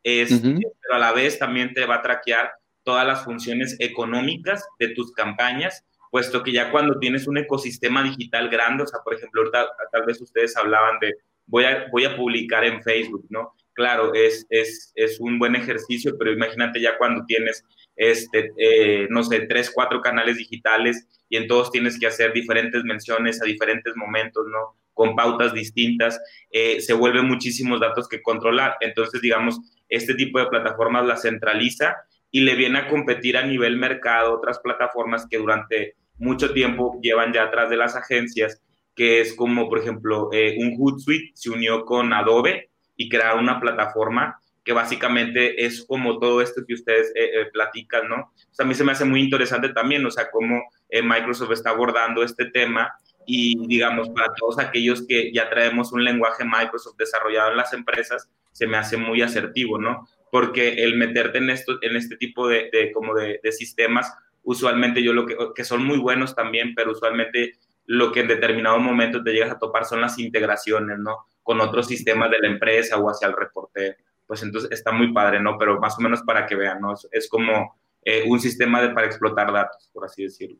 Speaker 4: es, pero a la vez también te va a traquear todas las funciones económicas de tus campañas puesto que ya cuando tienes un ecosistema digital grande, o sea, por ejemplo, ahorita tal vez ustedes hablaban de voy a, voy a publicar en Facebook, ¿no? Claro, es, es, es un buen ejercicio, pero imagínate ya cuando tienes, este, eh, no sé, tres, cuatro canales digitales y en todos tienes que hacer diferentes menciones a diferentes momentos, ¿no? Con pautas distintas, eh, se vuelven muchísimos datos que controlar. Entonces, digamos, este tipo de plataformas la centraliza y le viene a competir a nivel mercado otras plataformas que durante mucho tiempo llevan ya atrás de las agencias, que es como, por ejemplo, eh, un Hootsuite se unió con Adobe y crearon una plataforma que básicamente es como todo esto que ustedes eh, eh, platican, ¿no? O a mí se me hace muy interesante también, o sea, cómo Microsoft está abordando este tema y, digamos, para todos aquellos que ya traemos un lenguaje Microsoft desarrollado en las empresas, se me hace muy asertivo, ¿no? Porque el meterte en, esto, en este tipo de, como de, sistemas usualmente yo lo que, que son muy buenos también, pero usualmente lo que en determinado momento te llegas a topar son las integraciones, ¿no? Con otros sistemas de la empresa o hacia el reporte. Pues entonces está muy padre, ¿no? Pero más o menos para que vean, ¿no? Es, como eh, un sistema de, para explotar datos, por así decirlo.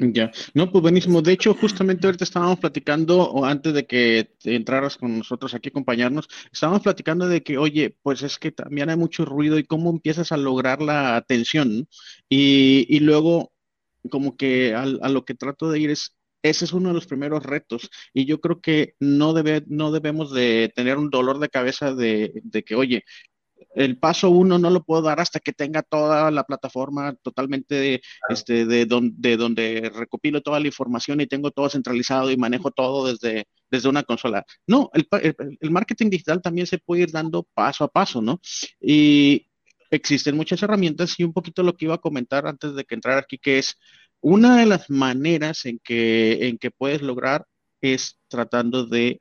Speaker 1: Ya, no, pues buenísimo. De hecho, justamente ahorita estábamos platicando, o antes de que entraras con nosotros aquí a acompañarnos, estábamos platicando de que, oye, pues es que también hay mucho ruido y cómo empiezas a lograr la atención. Y, y luego, como que a, a lo que trato de ir es, ese es uno de los primeros retos. Y yo creo que no, debe, no debemos de tener un dolor de cabeza de, de que, oye, el paso uno no lo puedo dar hasta que tenga toda la plataforma totalmente este, de, de donde recopilo toda la información y tengo todo centralizado y manejo todo desde, desde una consola. No, el, el, marketing digital también se puede ir dando paso a paso, ¿no? Y existen muchas herramientas y un poquito lo que iba a comentar antes de que entrara aquí, que es una de las maneras en que, en que puedes lograr es tratando de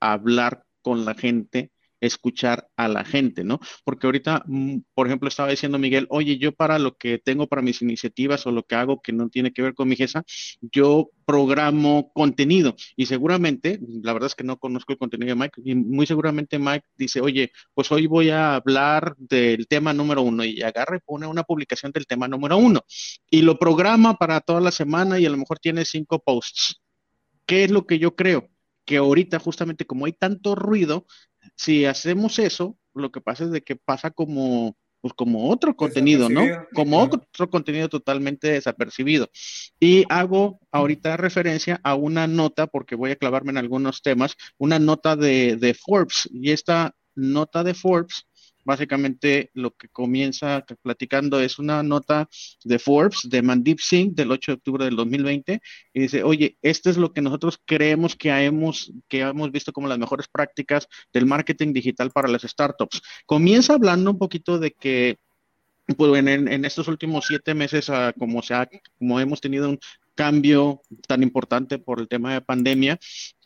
Speaker 1: hablar con la gente escuchar a la gente, ¿no? Porque ahorita, mm, por ejemplo, estaba diciendo Miguel, oye, yo para lo que tengo para mis iniciativas o lo que hago que no tiene que ver con mi GESA, yo programo contenido y seguramente, la verdad es que no conozco el contenido de Mike y muy seguramente Mike dice, oye, pues hoy voy a hablar del tema número uno y agarra y pone una publicación del tema número uno y lo programa para toda la semana y a lo mejor tiene cinco posts. ¿Qué es lo que yo creo? que ahorita justamente como hay tanto ruido, si hacemos eso, lo que pasa es de que pasa como, pues como otro contenido, ¿no? Como otro contenido totalmente desapercibido. Y hago ahorita referencia a una nota, porque voy a clavarme en algunos temas, una nota de, de Forbes. Y esta nota de Forbes básicamente lo que comienza platicando es una nota de Forbes de Mandip Singh del 8 de octubre del 2020 y dice, oye, esto es lo que nosotros creemos que hemos, que hemos visto como las mejores prácticas del marketing digital para las startups. Comienza hablando un poquito de que pues, en, en estos últimos siete meses, ah, como, se como hemos tenido un cambio tan importante por el tema de pandemia,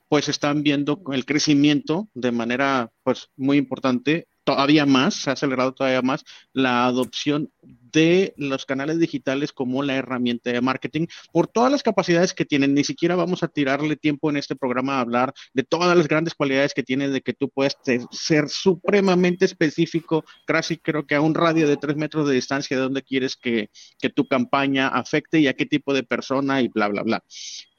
Speaker 1: pues están viendo el crecimiento de manera pues muy importante todavía más, se ha acelerado todavía más la adopción de los canales digitales como la herramienta de marketing por todas las capacidades que tienen. Ni siquiera vamos a tirarle tiempo en este programa a hablar de todas las grandes cualidades que tiene de que tú puedes ser supremamente específico, casi creo que a un radio de tres metros de distancia de donde quieres que, que tu campaña afecte y a qué tipo de persona y bla, bla, bla.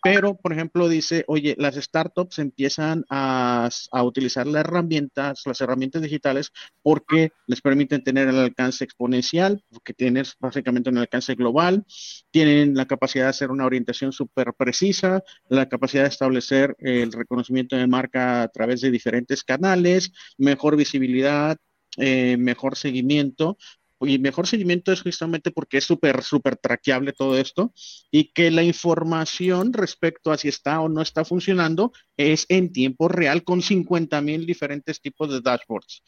Speaker 1: Pero, por ejemplo, dice, oye, las startups empiezan a, utilizar las herramientas, las herramientas digitales, porque les permiten tener el alcance exponencial, porque tienes básicamente un alcance global, tienen la capacidad de hacer una orientación súper precisa, la capacidad de establecer el reconocimiento de marca a través de diferentes canales, mejor visibilidad, eh, mejor seguimiento, y mejor seguimiento es justamente porque es súper, súper traqueable todo esto y que la información respecto a si está o no está funcionando es en tiempo real con 50 mil diferentes tipos de dashboards.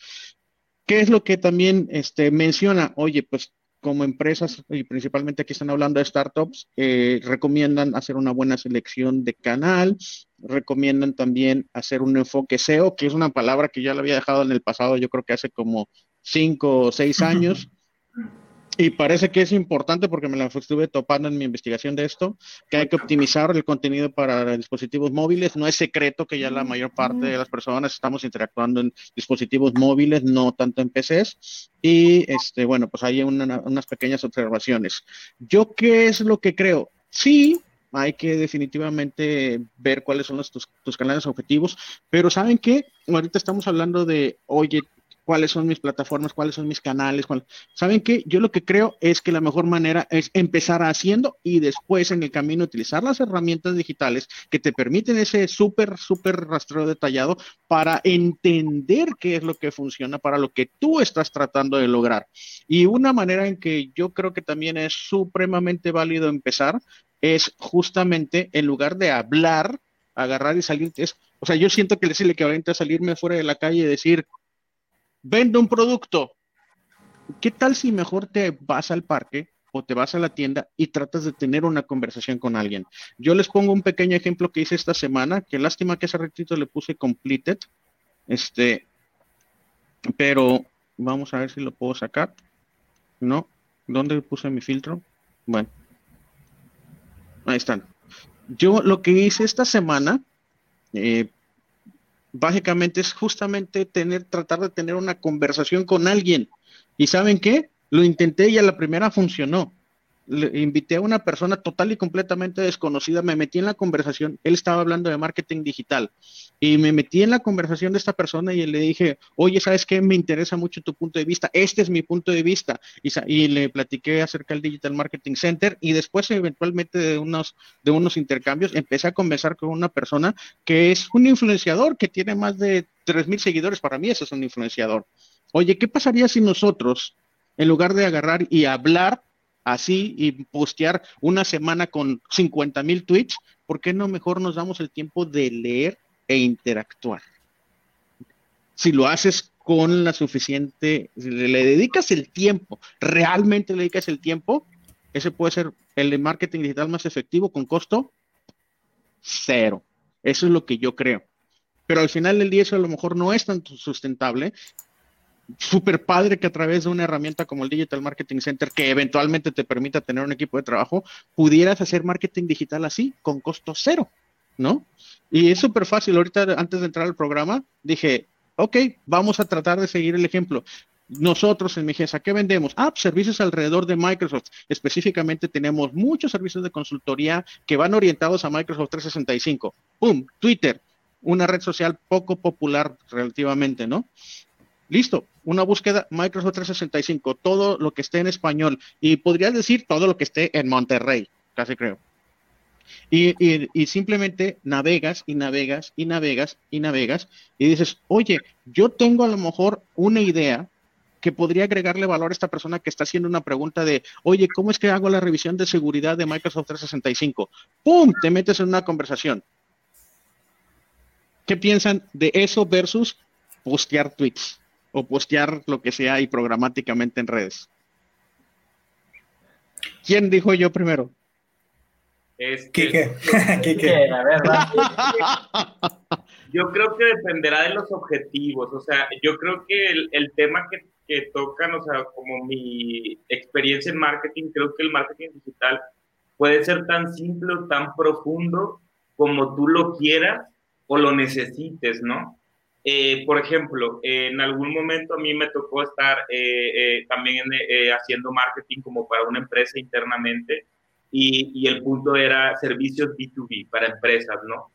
Speaker 1: ¿Qué es lo que también este, menciona? Oye, pues como empresas, y principalmente aquí están hablando de startups, eh, recomiendan hacer una buena selección de canal, recomiendan también hacer un enfoque SEO, que es una palabra que ya la había dejado en el pasado, yo creo que hace como cinco o seis años, y parece que es importante porque me la estuve topando en mi investigación de esto, que hay que optimizar el contenido para dispositivos móviles. No es secreto que ya la mayor parte de las personas estamos interactuando en dispositivos móviles, no tanto en PCs. Y este, bueno, pues hay unas pequeñas observaciones. ¿Yo qué es lo que creo? Sí, hay que definitivamente ver cuáles son tus, tus, canales objetivos, pero ¿saben qué? Ahorita estamos hablando de, oye, cuáles son mis plataformas, cuáles son mis canales. ¿Saben qué? Yo lo que creo es que la mejor manera es empezar haciendo y después en el camino utilizar las herramientas digitales que te permiten ese súper, súper rastreo detallado para entender qué es lo que funciona para lo que tú estás tratando de lograr. Y una manera en que yo creo que también es supremamente válido empezar es justamente en lugar de hablar, agarrar y salir, o sea, yo siento que es el equivalente a salirme fuera de la calle y decir, vendo un producto. ¿Qué tal si mejor te vas al parque o te vas a la tienda y tratas de tener una conversación con alguien? Yo les pongo un pequeño ejemplo que hice esta semana, que lástima que hace ratito le puse completed, este, pero vamos a ver si lo puedo sacar. No, ¿dónde puse mi filtro? Bueno, ahí están. Yo lo que hice esta semana, eh, básicamente es justamente tener, tratar de tener una conversación con alguien. ¿Y saben qué? Lo intenté y a la primera funcionó. Le invité a una persona total y completamente desconocida, me metí en la conversación, él estaba hablando de marketing digital y me metí en la conversación de esta persona y le dije, oye, ¿sabes qué? Me interesa mucho tu punto de vista, este es mi punto de vista y, y le platiqué acerca del Digital Marketing Center y después eventualmente de unos, de unos intercambios empecé a conversar con una persona que es un influenciador que tiene más de 3.000 seguidores, para mí eso es un influenciador. Oye, ¿qué pasaría si nosotros, en lugar de agarrar y hablar así y postear una semana con 50 mil tweets, ¿por qué no mejor nos damos el tiempo de leer e interactuar? Si lo haces con la suficiente, si le dedicas el tiempo, realmente le dedicas el tiempo, ese puede ser el marketing digital más efectivo con costo cero. Eso es lo que yo creo. Pero al final del día eso a lo mejor no es tan sustentable súper padre que a través de una herramienta como el Digital Marketing Center, que eventualmente te permita tener un equipo de trabajo, pudieras hacer marketing digital así, con costo cero, ¿no? Y es súper fácil. Ahorita, antes de entrar al programa, dije, ok, vamos a tratar de seguir el ejemplo. Nosotros en Migesa, ¿qué vendemos? Ah, pues, servicios alrededor de Microsoft. Específicamente tenemos muchos servicios de consultoría que van orientados a Microsoft 365. ¡Pum! Twitter, una red social poco popular relativamente, ¿no? Listo, una búsqueda Microsoft 365, todo lo que esté en español y podrías decir todo lo que esté en Monterrey, casi creo. Y, simplemente navegas y navegas y navegas y navegas y dices, oye, yo tengo a lo mejor una idea que podría agregarle valor a esta persona que está haciendo una pregunta de, oye, ¿cómo es que hago la revisión de seguridad de Microsoft 365? ¡Pum! Te metes en una conversación. ¿Qué piensan de eso versus postear tweets? O postear lo que sea y programáticamente en redes. ¿Quién dijo yo primero?
Speaker 4: Es Quique. Quique,
Speaker 3: la verdad.
Speaker 4: Yo creo que dependerá de los objetivos, o sea, yo creo que el, el tema que, que, tocan, o sea, como mi experiencia en marketing, creo que el marketing digital puede ser tan simple o tan profundo como tú lo quieras o lo necesites, ¿no? Eh, por ejemplo, en algún momento a mí me tocó estar eh, eh, también haciendo marketing como para una empresa internamente y, y, el punto era servicios B2B para empresas, ¿no?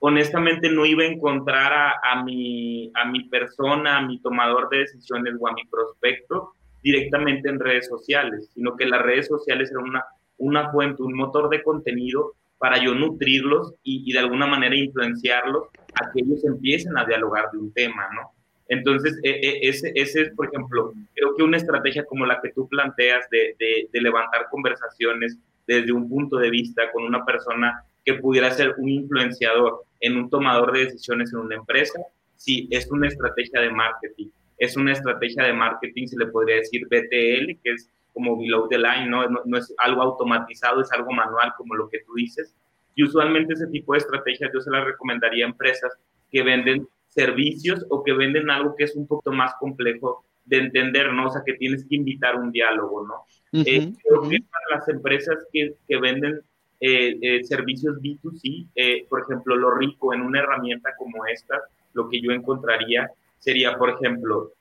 Speaker 4: Honestamente no iba a encontrar a, a, mi, a mi persona, a mi tomador de decisiones o a mi prospecto directamente en redes sociales, sino que las redes sociales eran una, una fuente, un motor de contenido para yo nutrirlos y, de alguna manera influenciarlos a que ellos empiecen a dialogar de un tema, ¿no? Entonces, e, e, ese, es, por ejemplo, creo que una estrategia como la que tú planteas de, levantar conversaciones desde un punto de vista con una persona que pudiera ser un influenciador en un tomador de decisiones en una empresa, sí, es una estrategia de marketing. Es una estrategia de marketing, se le podría decir BTL, que es como below the line, ¿no? ¿no? es algo automatizado, es algo manual como lo que tú dices. Y usualmente ese tipo de estrategias yo se las recomendaría a empresas que venden servicios o que venden algo que es un poco más complejo de entender, ¿no? O sea, que tienes que invitar un diálogo, ¿no? Eh, creo que para las empresas que, que venden eh, eh, servicios B2C, por ejemplo, lo rico en una herramienta como esta, lo que yo encontraría sería, por ejemplo,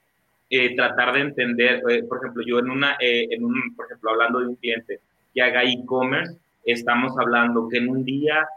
Speaker 4: eh, tratar de entender, eh, por ejemplo, yo en una, eh, en un, por ejemplo, hablando de un cliente que haga e-commerce, estamos hablando que en un día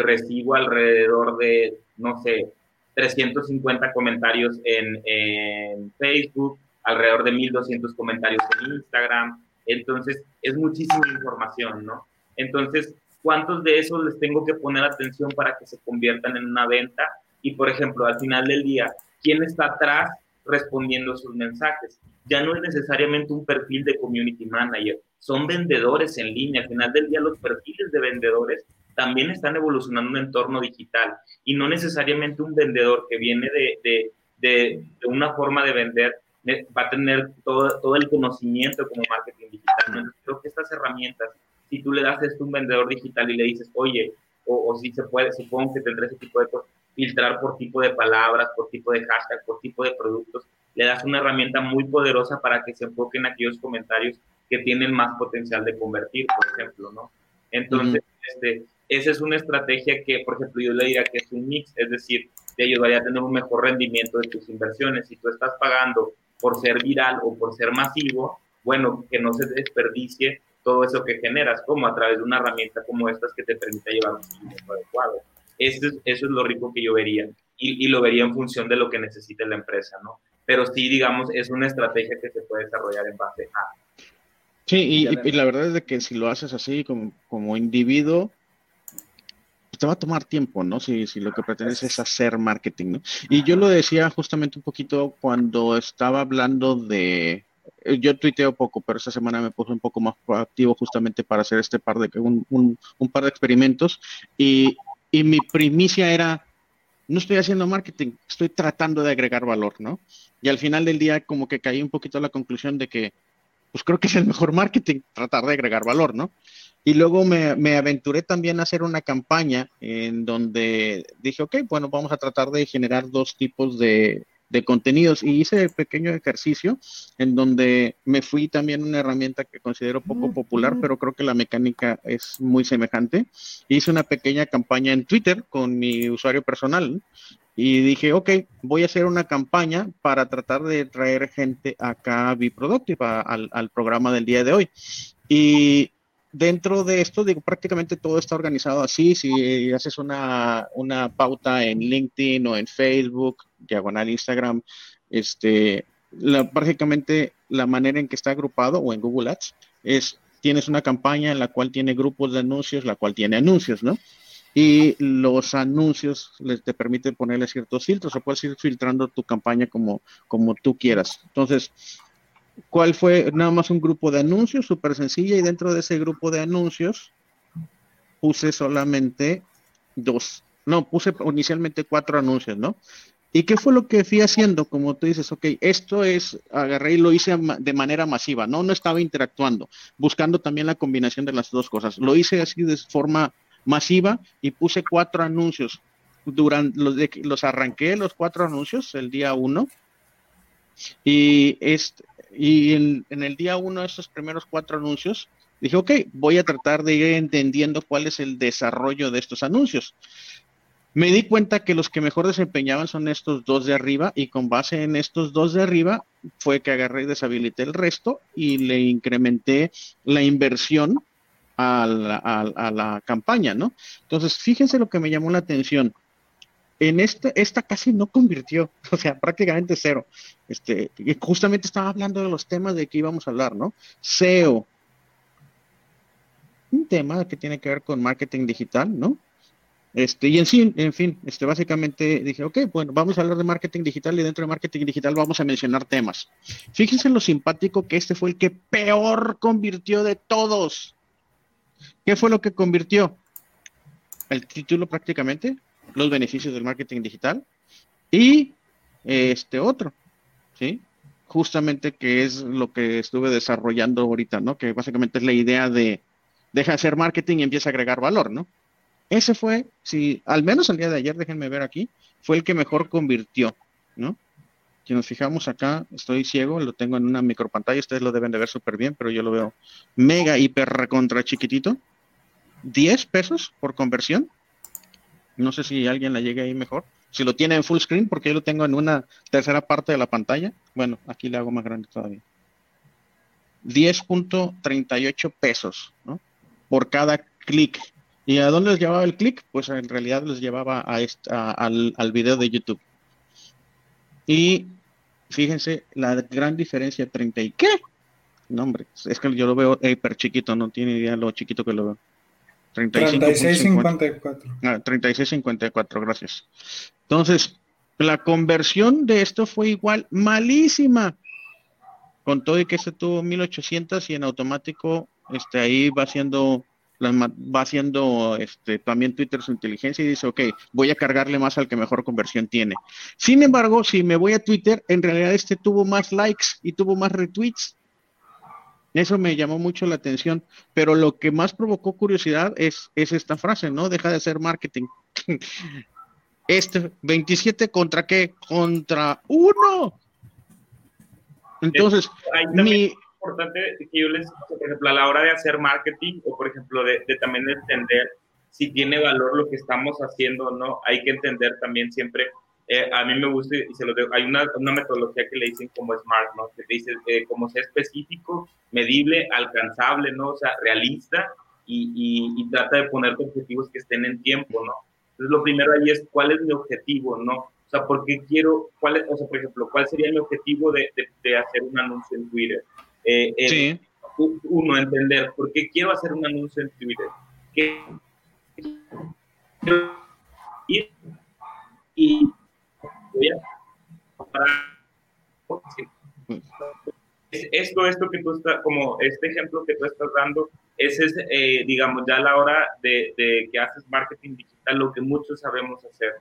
Speaker 4: recibo alrededor de, no sé, 350 comentarios en, en Facebook, alrededor de 1200 comentarios en Instagram. Entonces, es muchísima información, ¿no? Entonces, ¿cuántos de esos les tengo que poner atención para que se conviertan en una venta? Y, por ejemplo, al final del día, ¿quién está atrás respondiendo sus mensajes. Ya no es necesariamente un perfil de community manager, son vendedores en línea. Al final del día los perfiles de vendedores también están evolucionando en un entorno digital y no necesariamente un vendedor que viene de, de, de, una forma de vender eh, va a tener todo, todo el conocimiento como marketing digital. creo que estas herramientas, si tú le das esto a un vendedor digital y le dices, oye, o, o si se puede, supongo que tendrá ese tipo de cosas, filtrar por tipo de palabras, por tipo de hashtag, por tipo de productos. Le das una herramienta muy poderosa para que se enfoquen aquellos comentarios que tienen más potencial de convertir, por ejemplo, ¿no? Entonces, este, esa es una estrategia que, por ejemplo, yo le diría que es un mix, es decir, te ayudaría a tener un mejor rendimiento de tus inversiones. Si tú estás pagando por ser viral o por ser masivo, bueno, que no se desperdicie todo eso que generas, como a través de una herramienta como estas que te permite llevar un seguimiento adecuado. Eso es, eso es lo rico que yo vería y, y, lo vería en función de lo que necesite la empresa, ¿no? Pero sí, digamos, es una estrategia que se puede desarrollar en base a...
Speaker 1: Sí, y, y, la verdad es de que si lo haces así como, como individuo, pues te va a tomar tiempo, ¿no? Si, si lo que pretendes es hacer marketing, ¿no? Y yo lo decía justamente un poquito cuando estaba hablando de, yo tuiteo poco, pero esta semana me puse un poco más proactivo justamente para hacer este par de un, un, un, par de experimentos y y mi primicia era, no estoy haciendo marketing, estoy tratando de agregar valor, ¿no? Y al final del día como que caí un poquito a la conclusión de que, pues creo que es el mejor marketing, tratar de agregar valor, ¿no? Y luego me, me, aventuré también a hacer una campaña en donde dije, ok, bueno, vamos a tratar de generar dos tipos de, de contenidos y hice el pequeño ejercicio en donde me fui también una herramienta que considero poco popular, pero creo que la mecánica es muy semejante. Hice una pequeña campaña en Twitter con mi usuario personal y dije, ok, voy a hacer una campaña para tratar de traer gente acá a Biproductive, al, al programa del día de hoy. Y dentro de esto, digo, prácticamente todo está organizado así. Si haces una, una pauta en LinkedIn o en Facebook, diagonal Instagram, este, la, prácticamente la manera en que está agrupado o en Google Ads es, tienes una campaña en la cual tiene grupos de anuncios, la cual tiene anuncios, ¿no? Y los anuncios les te permite ponerle ciertos filtros o puedes ir filtrando tu campaña como, como tú quieras. Entonces, ¿Cuál fue? Nada más un grupo de anuncios, súper sencilla, y dentro de ese grupo de anuncios puse solamente dos, no, puse inicialmente cuatro anuncios, ¿no? ¿Y qué fue lo que fui haciendo? Como tú dices, ok, esto es, agarré y lo hice de manera masiva, ¿no? No estaba interactuando, buscando también la combinación de las dos cosas. Lo hice así de forma masiva y puse cuatro anuncios durante los, los arranqué los cuatro anuncios el día uno y, este, y en, el día uno de esos primeros cuatro anuncios dije, ok, voy a tratar de ir entendiendo cuál es el desarrollo de estos anuncios. Me di cuenta que los que mejor desempeñaban son estos dos de arriba y con base en estos dos de arriba fue que agarré y deshabilité el resto y le incrementé la inversión a la, campaña, ¿no? Entonces, fíjense lo que me llamó la atención. En esta, esta casi no convirtió, o sea, prácticamente cero. Este, justamente estaba hablando de los temas de que íbamos a hablar, ¿no? SEO, un tema que tiene que ver con marketing digital, ¿no? Este, y en fin, en fin, este, básicamente dije, ok, bueno, vamos a hablar de marketing digital y dentro de marketing digital vamos a mencionar temas. Fíjense lo simpático que este fue el que peor convirtió de todos. ¿Qué fue lo que convirtió? El título prácticamente, los beneficios del marketing digital y este otro, ¿sí? Justamente que es lo que estuve desarrollando ahorita, ¿no? Que básicamente es la idea de deja de hacer marketing y empieza a agregar valor, ¿no? Ese fue, si al menos el día de ayer, déjenme ver aquí, fue el que mejor convirtió, ¿no? Si nos fijamos acá, estoy ciego, lo tengo en una micropantalla, ustedes lo deben de ver súper bien, pero yo lo veo mega, hiper, contra chiquitito. 10 pesos por conversión. No sé si alguien la llegue ahí mejor. Si lo tiene en full screen, porque yo lo tengo en una tercera parte de la pantalla. Bueno, aquí le hago más grande todavía. 10.38 pesos, ¿no? Por cada clic ¿Y a dónde les llevaba el clic? Pues en realidad les llevaba a al, al video de YouTube. Y fíjense la gran diferencia, 30 y qué? No, hombre, es que yo lo veo hiper chiquito, no tiene idea lo chiquito que lo veo.
Speaker 2: 36.54.
Speaker 1: Ah, 36.54, gracias. Entonces, la conversión de esto fue igual, malísima. Con todo y que se tuvo 1800 y en automático, este ahí va siendo va haciendo este, también Twitter su inteligencia y dice, ok, voy a cargarle más al que mejor conversión tiene. Sin embargo, si me voy a Twitter, en realidad este tuvo más likes y tuvo más retweets. Eso me llamó mucho la atención, pero lo que más provocó curiosidad es, es esta frase, ¿no? Deja de hacer marketing. Este 27 contra qué? Contra uno. Entonces, mi,
Speaker 4: importante que yo les, por ejemplo, a la hora de hacer marketing o, por ejemplo, de, también entender si tiene valor lo que estamos haciendo o no, hay que entender también siempre, eh, a mí me gusta y se lo digo, hay una, una, metodología que le dicen como SMART, ¿no? Que dice eh, como sea específico, medible, alcanzable, ¿no? O sea, realista y, y, trata de poner objetivos que estén en tiempo, ¿no? Entonces, lo primero ahí es cuál es mi objetivo, ¿no? O sea, ¿por qué quiero, cuál es, o sea, por ejemplo, cuál sería mi objetivo de, de, de hacer un anuncio en Twitter? Eh, uno, entender por qué quiero hacer un anuncio en Twitter. y, y voy esto, esto que tú estás, como este ejemplo que tú estás dando, ese es, eh, digamos, ya a la hora de, de, que haces marketing digital, lo que muchos sabemos hacer.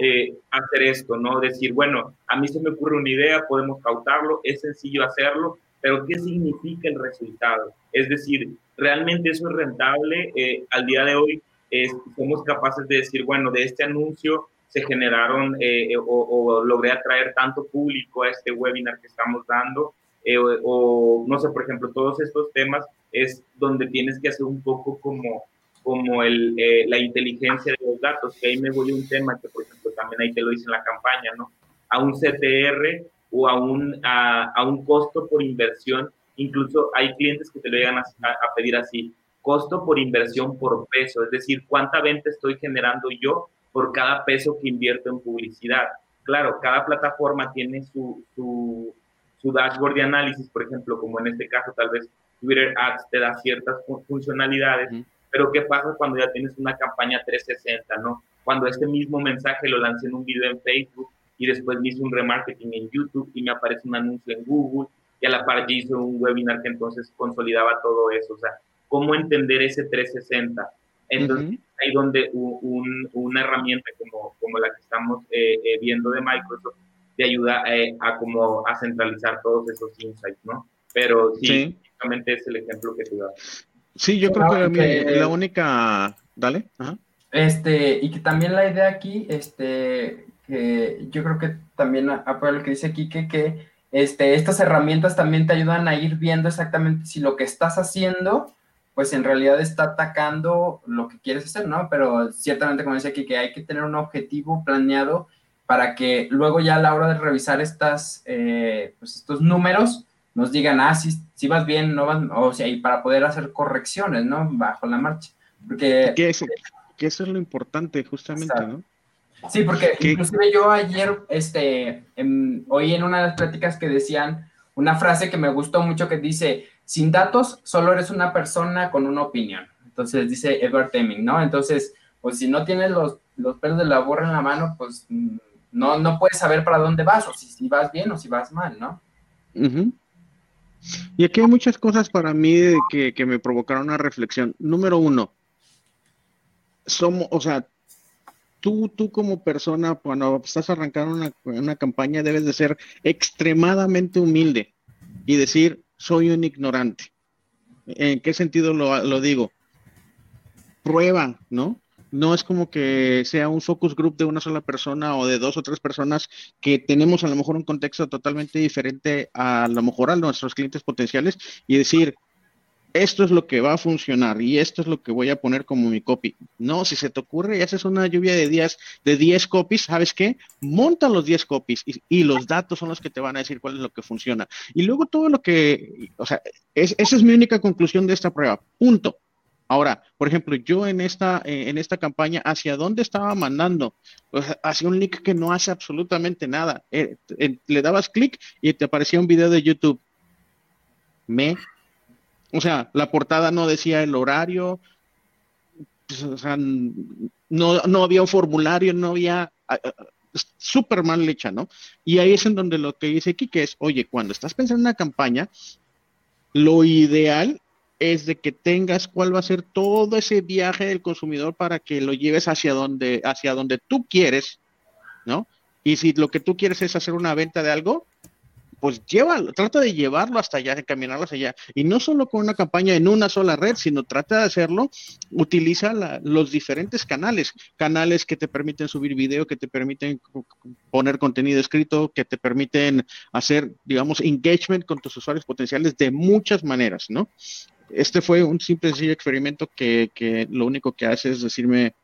Speaker 4: Eh, hacer esto, ¿no? Decir, bueno, a mí se me ocurre una idea, podemos cautarlo, es sencillo hacerlo, pero ¿qué significa el resultado? Es decir, ¿realmente eso es rentable? Eh, al día de hoy somos capaces de decir, bueno, de este anuncio se generaron eh, o, logré atraer tanto público a este webinar que estamos dando, eh, o, no sé, por ejemplo, todos estos temas es donde tienes que hacer un poco como, como el, la inteligencia de los datos, que ahí me voy a un tema que, por ejemplo, también ahí te lo hice en la campaña, ¿no? A un CTR o a un, a, un costo por inversión. Incluso hay clientes que te lo llegan a, pedir así, costo por inversión por peso, es decir, cuánta venta estoy generando yo por cada peso que invierto en publicidad. Claro, cada plataforma tiene su, su, dashboard de análisis, por ejemplo, como en este caso, tal vez Twitter Ads te da ciertas funcionalidades, pero ¿qué pasa cuando ya tienes una campaña 360, no? Cuando este mismo mensaje lo lancé en un video en Facebook y después me hice un remarketing en YouTube y me aparece un anuncio en Google y a la par hice un webinar que entonces consolidaba todo eso. O sea, cómo entender ese 360. Entonces, ahí donde un, una herramienta como, como la que estamos eh, eh, viendo de Microsoft te ayuda eh, a como a centralizar todos esos insights, ¿no? Pero sí, sí. es el ejemplo que te da.
Speaker 1: Sí, yo creo que, la única... Dale. Ajá.
Speaker 3: Este, y que también la idea aquí, este, que yo creo que también apoya lo que dice Kike, que este, estas herramientas también te ayudan a ir viendo exactamente si lo que estás haciendo, pues en realidad está atacando lo que quieres hacer, ¿no? Pero ciertamente, como decía Kike, hay que tener un objetivo planeado para que luego ya a la hora de revisar estas, eh, pues estos números, nos digan, ah, si, si vas bien, no vas, o sea, y para poder hacer correcciones, ¿no? Bajo la marcha. Porque...
Speaker 1: Que, eso es lo importante, justamente, ¿no?
Speaker 3: Sí, porque inclusive yo ayer, este, oí en una de las pláticas que decían una frase que me gustó mucho que dice, sin datos, solo eres una persona con una opinión. Entonces dice Edward Deming, ¿no? Entonces, pues si no tienes los, los pelos de la borra en la mano, pues no, no puedes saber para dónde vas, o si, si vas bien o si vas mal, ¿no?
Speaker 1: Y aquí hay muchas cosas para mí que, que, me provocaron una reflexión. Número uno, somos, o sea, tú, tú como persona, cuando estás arrancando una, campaña, debes de ser extremadamente humilde y decir, soy un ignorante. ¿En qué sentido lo digo? Prueba, ¿no? no es como que sea un focus group de una sola persona o de dos o tres personas que tenemos a lo mejor un contexto totalmente diferente a, lo mejor a nuestros clientes potenciales y decir, esto es lo que va a funcionar y esto es lo que voy a poner como mi copy. No, si se te ocurre y haces una lluvia de 10 de 10 copies, ¿sabes qué? Monta los 10 copies y, los datos son los que te van a decir cuál es lo que funciona. Y luego todo lo que, o sea, esa es mi única conclusión de esta prueba. Punto. Ahora, por ejemplo, yo en esta, eh, en esta campaña, ¿hacia dónde estaba mandando? Pues, hacia un link que no hace absolutamente nada. Eh, le dabas clic y te aparecía un video de YouTube. Me. O sea, la portada no decía el horario. Pues, no, no había un formulario, no había súper mal hecha, ¿no? Y ahí es en donde lo que dice Kike es, oye, cuando estás pensando en una campaña, lo ideal es de que tengas cuál va a ser todo ese viaje del consumidor para que lo lleves hacia donde, hacia donde tú quieres, ¿no? Y si lo que tú quieres es hacer una venta de algo, pues llévalo, trata de llevarlo hasta allá, encaminarlo hacia allá. Y no solo con una campaña en una sola red, sino trata de hacerlo, utiliza los diferentes canales, canales que te permiten subir video, que te permiten poner contenido escrito, que te permiten hacer, digamos, engagement con tus usuarios potenciales de muchas maneras, ¿no? este fue un simple sencillo experimento que, que, lo único que hace es decirme,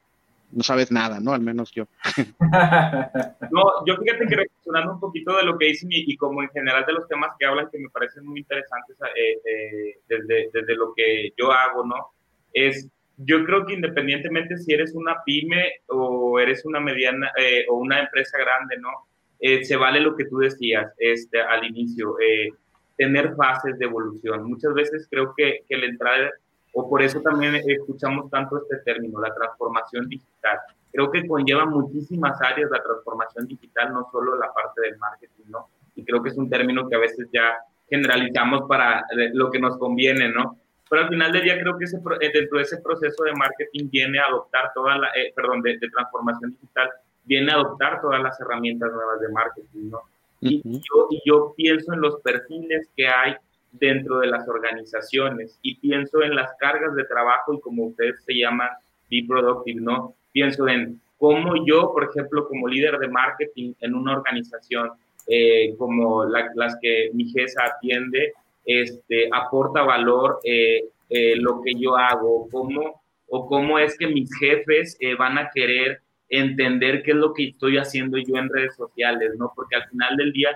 Speaker 1: no sabes nada, ¿no? Al menos yo.
Speaker 4: no, yo fíjate que reflexionando un poquito de lo que dicen y, como en general de los temas que hablan que me parecen muy interesantes eh, eh, desde, desde lo que yo hago, ¿no? Es, yo creo que independientemente si eres una pyme o eres una mediana eh, o una empresa grande, ¿no? se vale lo que tú decías este, al inicio tener fases de evolución. Muchas veces creo que, que la entrada, o por eso también escuchamos tanto este término, la transformación digital. Creo que conlleva muchísimas áreas la transformación digital, no solo la parte del marketing, ¿no? Y creo que es un término que a veces ya generalizamos para eh, lo que nos conviene, ¿no? Pero al final del día creo que ese, eh, dentro de ese proceso de marketing viene a adoptar toda la, eh, perdón, de, de transformación digital, viene a adoptar todas las herramientas nuevas de marketing, ¿no? Y, yo, pienso en los perfiles que hay dentro de las organizaciones y pienso en las cargas de trabajo y como ustedes se llaman, be productive, ¿no? Pienso en cómo yo, por ejemplo, como líder de marketing en una organización eh, como las que mi GESA atiende, este, aporta valor eh, eh, lo que yo hago, cómo, o cómo es que mis jefes van a querer entender qué es lo que estoy haciendo yo en redes sociales, ¿no? Porque al final del día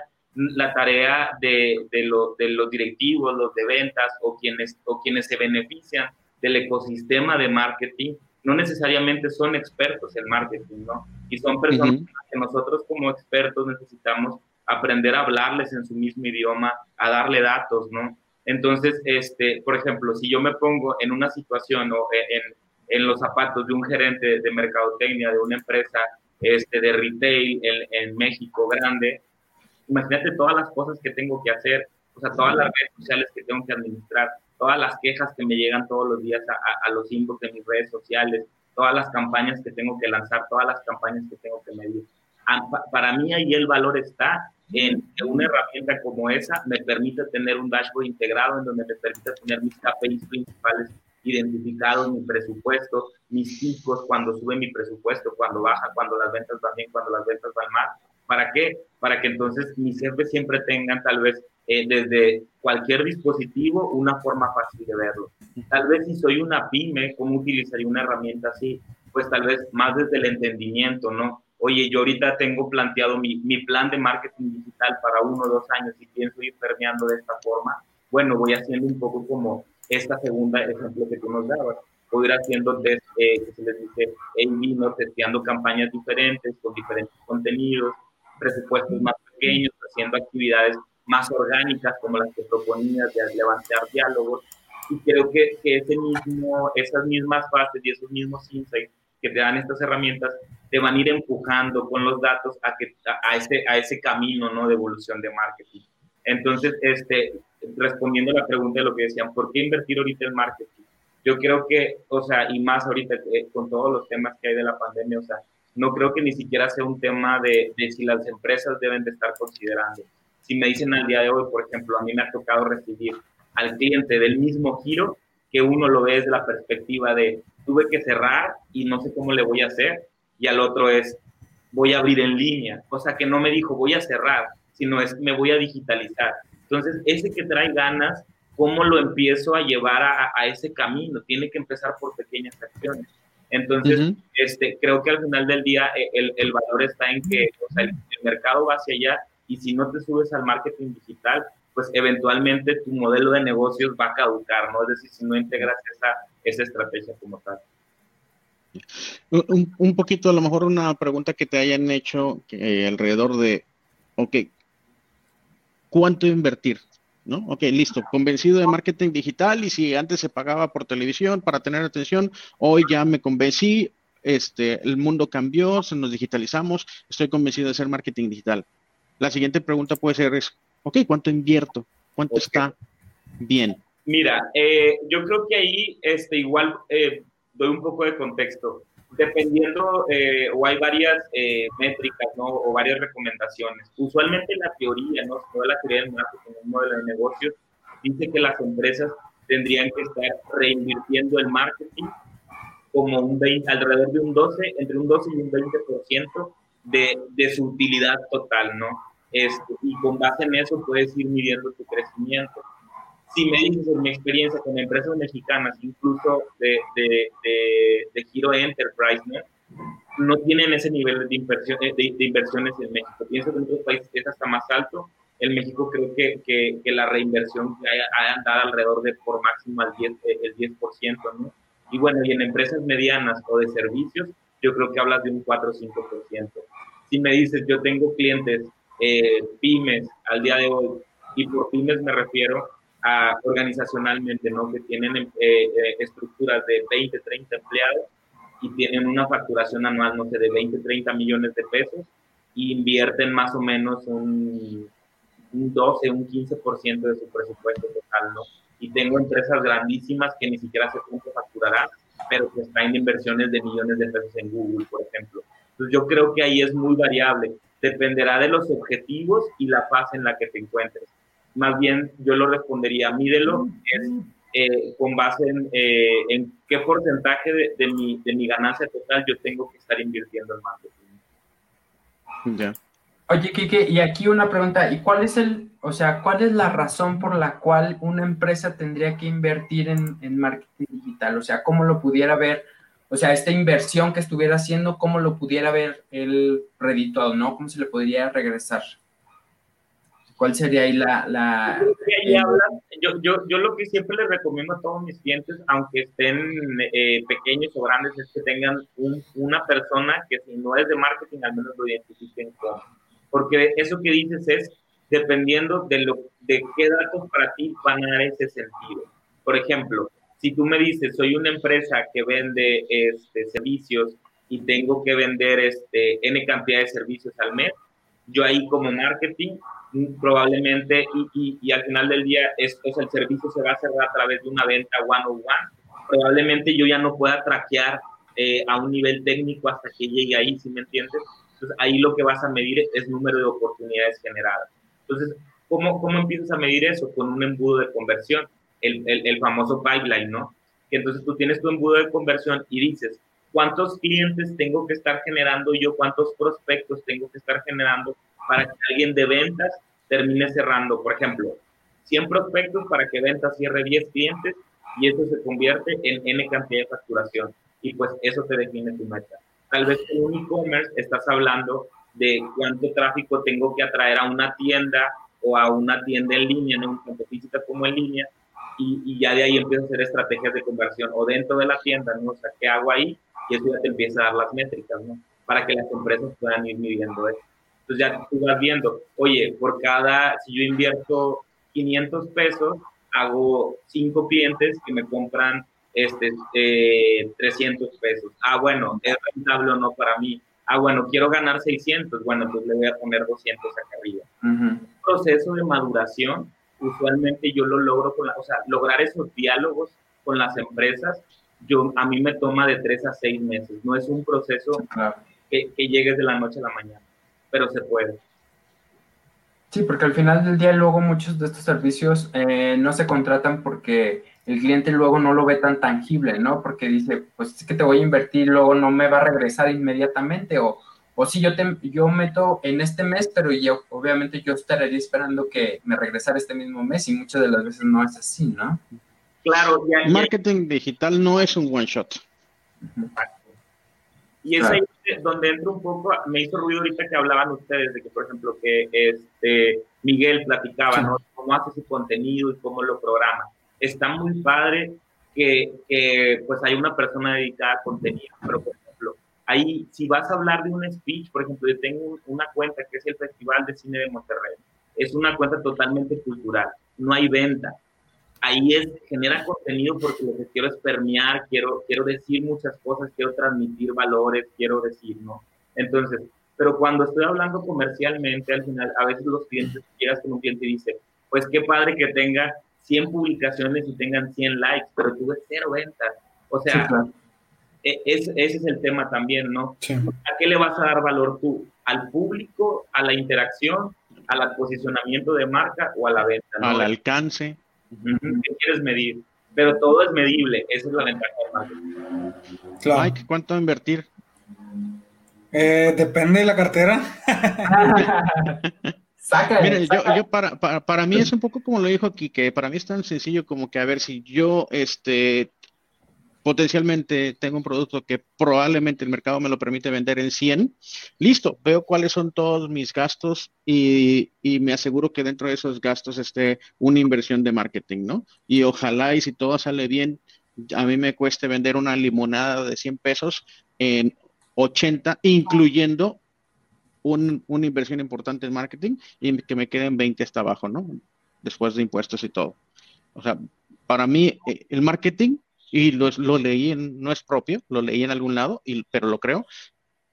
Speaker 4: la tarea de, de, de los directivos, los de ventas o quienes, o quienes se benefician del ecosistema de marketing no necesariamente son expertos en marketing, ¿no? Y son personas que nosotros como expertos necesitamos aprender a hablarles en su mismo idioma, a darle datos, ¿no? Entonces, este, por ejemplo, si yo me pongo en una situación o en, en los zapatos de un gerente de mercadotecnia de una empresa este, de retail en, en, México grande, imagínate todas las cosas que tengo que hacer, o sea, todas las redes sociales que tengo que administrar, todas las quejas que me llegan todos los días a, a, los inbox de mis redes sociales, todas las campañas que tengo que lanzar, todas las campañas que tengo que medir. Para mí ahí el valor está en que una herramienta como esa me permite tener un dashboard integrado en donde me permite tener mis KPIs principales identificado mi presupuesto, mis picos, cuando sube mi presupuesto, cuando baja, cuando las ventas van bien, cuando las ventas van mal. ¿Para qué? Para que entonces mis jefes siempre tengan tal vez eh, desde cualquier dispositivo una forma fácil de verlo. Tal vez si soy una pyme, ¿cómo utilizaría una herramienta así? Pues tal vez más desde el entendimiento, ¿no? Oye, yo ahorita tengo planteado mi, mi plan de marketing digital para uno o dos años y pienso ir permeando de esta forma. Bueno, voy haciendo un poco como esta segunda ejemplo que tú nos dabas. Voy ir haciendo test, eh, que se les dice, en vino, testeando campañas diferentes con diferentes contenidos, presupuestos más pequeños, haciendo actividades más orgánicas como las que proponías de levantar diálogos. Y creo que, que ese mismo, esas mismas fases y esos mismos insights que te dan estas herramientas te van a ir empujando con los datos a, que, a, ese, a ese camino ¿no? de evolución de marketing. Entonces, este, respondiendo a la pregunta de lo que decían, ¿por qué invertir ahorita en marketing? Yo creo que, o sea, y más ahorita eh, con todos los temas que hay de la pandemia, o sea, no creo que ni siquiera sea un tema de, si las empresas deben de estar considerando. Si me dicen al día de hoy, por ejemplo, a mí me ha tocado recibir al cliente del mismo giro, que uno lo ve desde la perspectiva de tuve que cerrar y no sé cómo le voy a hacer, y al otro es voy a abrir en línea, o sea que no me dijo voy a cerrar, sino es me voy a digitalizar. Entonces, ese que trae ganas, ¿cómo lo empiezo a llevar a, a ese camino? Tiene que empezar por pequeñas acciones. Entonces, este, creo que al final del día eh, el, el valor está en que o sea, el, el, mercado va hacia allá y si no te subes al marketing digital, pues eventualmente tu modelo de negocios va a caducar, ¿no? Es decir, si no integras esa, esa estrategia como tal.
Speaker 1: Un, un, poquito, a lo mejor una pregunta que te hayan hecho eh, alrededor de, ok, ¿cuánto invertir? ¿No? Ok, listo, convencido de marketing digital y si antes se pagaba por televisión para tener atención, hoy ya me convencí, este, el mundo cambió, se nos digitalizamos, estoy convencido de hacer marketing digital. La siguiente pregunta puede ser es, ok, ¿cuánto invierto? ¿Cuánto okay. está bien?
Speaker 4: Mira, eh, yo creo que ahí este, igual eh, doy un poco de contexto. Dependiendo, eh, o hay varias eh, métricas, ¿no? O varias recomendaciones. Usualmente la teoría, ¿no? Toda la teoría del marketing, un modelo de negocios, dice que las empresas tendrían que estar reinvirtiendo el marketing como un 20, alrededor de un 12, entre un 12 y un 20% de, de su utilidad total, ¿no? Este, y con base en eso puedes ir midiendo tu crecimiento si me dices en mi experiencia con empresas mexicanas, incluso de, de, de, de Giro Enterprise, ¿no? no tienen ese nivel de, inversión, de, de, inversiones en México. Pienso que en otros países es hasta más alto. En México creo que, que, que la reinversión ha andado alrededor de por máximo al 10, el 10%, ¿no? Y bueno, y en empresas medianas o de servicios, yo creo que hablas de un 4 o 5%. Si me dices, yo tengo clientes eh, pymes al día de hoy, y por pymes me refiero organizacionalmente, ¿no? Que tienen eh, eh, estructuras de 20, 30 empleados y tienen una facturación anual, no sé, de 20, 30 millones de pesos y invierten más o menos un, un 12, un 15% de su presupuesto total, ¿no? Y tengo empresas grandísimas que ni siquiera sé cuánto facturarán, pero que están en inversiones de millones de pesos en Google, por ejemplo. Entonces yo creo que ahí es muy variable. Dependerá de los objetivos y la fase en la que te encuentres más bien yo lo respondería, mídelo es, eh, con base en, eh, en, qué porcentaje de, de, mi, de, mi, ganancia total yo tengo que estar invirtiendo en marketing.
Speaker 3: Ya. Oye, Kike, y aquí una pregunta, ¿y cuál es el, o sea, cuál es la razón por la cual una empresa tendría que invertir en, en marketing digital? O sea, ¿cómo lo pudiera ver? O sea, esta inversión que estuviera haciendo, ¿cómo lo pudiera ver el redituado, no? ¿Cómo se le podría regresar? ¿Cuál sería ahí la... la
Speaker 4: ahí hablan, yo, yo, yo lo que siempre les recomiendo a todos mis clientes, aunque estén eh, pequeños o grandes, es que tengan un, una persona que si no es de marketing, al menos lo identifiquen con. Porque eso que dices es, dependiendo de, lo, de qué datos para ti van a dar ese sentido. Por ejemplo, si tú me dices, soy una empresa que vende este, servicios y tengo que vender este, N cantidad de servicios al mes, yo ahí como marketing probablemente, y, y, al final del día, es, el servicio se va a cerrar a través de una venta one-on-one, probablemente yo ya no pueda traquear eh, a un nivel técnico hasta que llegue ahí, ¿sí me entiendes? Entonces, ahí lo que vas a medir es número de oportunidades generadas. Entonces, ¿cómo, cómo empiezas a medir eso? Con un embudo de conversión, el, el, el famoso pipeline, ¿no? que entonces tú tienes tu embudo de conversión y dices, ¿cuántos clientes tengo que estar generando yo? ¿Cuántos prospectos tengo que estar generando para que alguien de ventas termine cerrando? Por ejemplo, 100 prospectos para que ventas cierre 10 clientes y eso se convierte en N cantidad de facturación. Y pues eso te define tu meta. Tal vez en un e-commerce estás hablando de cuánto tráfico tengo que atraer a una tienda o a una tienda en línea, un tienda física como en línea, y, ya de ahí empiezo a hacer estrategias de conversión o dentro de la tienda, ¿no? O sea, ¿qué hago ahí? Y eso ya te empieza a dar las métricas, ¿no? Para que las empresas puedan ir midiendo eso. Entonces ya tú vas viendo, oye, por cada, si yo invierto 500 pesos, hago cinco clientes que me compran este, 300 eh, pesos. Ah, bueno, es rentable o no para mí. Ah, bueno, quiero ganar 600. Bueno, pues le voy a poner 200 acá arriba. Un proceso de maduración, usualmente yo lo logro con la, o sea, lograr esos diálogos con las empresas, yo, a mí me toma de 3 a 6 meses. No es un proceso que, que llegues de la noche a la mañana, pero se puede.
Speaker 3: Sí, porque al final del día luego muchos de estos servicios eh, no se contratan porque el cliente luego no lo ve tan tangible, ¿no? Porque dice, pues es que te voy a invertir, luego no me va a regresar inmediatamente o, o si yo, te, yo meto en este mes, pero yo, obviamente yo estaría esperando que me regresara este mismo mes y muchas de las veces no es así, ¿no?
Speaker 1: Claro, ya, marketing digital no es un one shot.
Speaker 4: Y es ahí donde entro un poco, me hizo ruido ahorita que hablaban ustedes de que, por ejemplo, que este Miguel platicaba, ¿no? Cómo hace su contenido y cómo lo programa. Está muy padre que, que pues hay una persona dedicada a contenido, pero por ejemplo, ahí si vas a hablar de un speech, por ejemplo, yo tengo una cuenta que es el Festival de Cine de Monterrey. Es una cuenta totalmente cultural, no hay venta, ahí es, genera contenido porque lo que quiero es permear, quiero, quiero decir muchas cosas, quiero transmitir valores, quiero decir, ¿no? Entonces, pero cuando estoy hablando comercialmente, al final, a veces los clientes, llegas con un cliente y dice, pues qué padre que tenga 100 publicaciones y tengan 100 likes, pero tuve cero ventas. O sea, e, ese es el tema también, ¿no? ¿A qué le vas a dar valor tú? ¿Al público, a la interacción, al posicionamiento de marca o a la venta?
Speaker 1: Al alcance.
Speaker 4: ¿Qué quieres medir? Pero todo es medible, esa es la ventaja del marketing.
Speaker 1: Claro. Mike, ¿cuánto invertir?
Speaker 2: Eh, depende de la cartera.
Speaker 1: Yo, yo para, para, para, mí es un poco como lo dijo aquí, que para mí es tan sencillo como que a ver si yo este potencialmente tengo un producto que probablemente el mercado me lo permite vender en 100, listo, veo cuáles son todos mis gastos y, me aseguro que dentro de esos gastos esté una inversión de marketing, ¿no? Y ojalá y si todo sale bien, a mí me cueste vender una limonada de 100 pesos en 80, incluyendo una inversión importante en marketing y que me queden 20 hasta abajo, ¿no? Después de impuestos y todo. O sea, para mí eh, el marketing y lo, lo leí, en, no es propio, lo leí en algún lado, y, pero lo creo.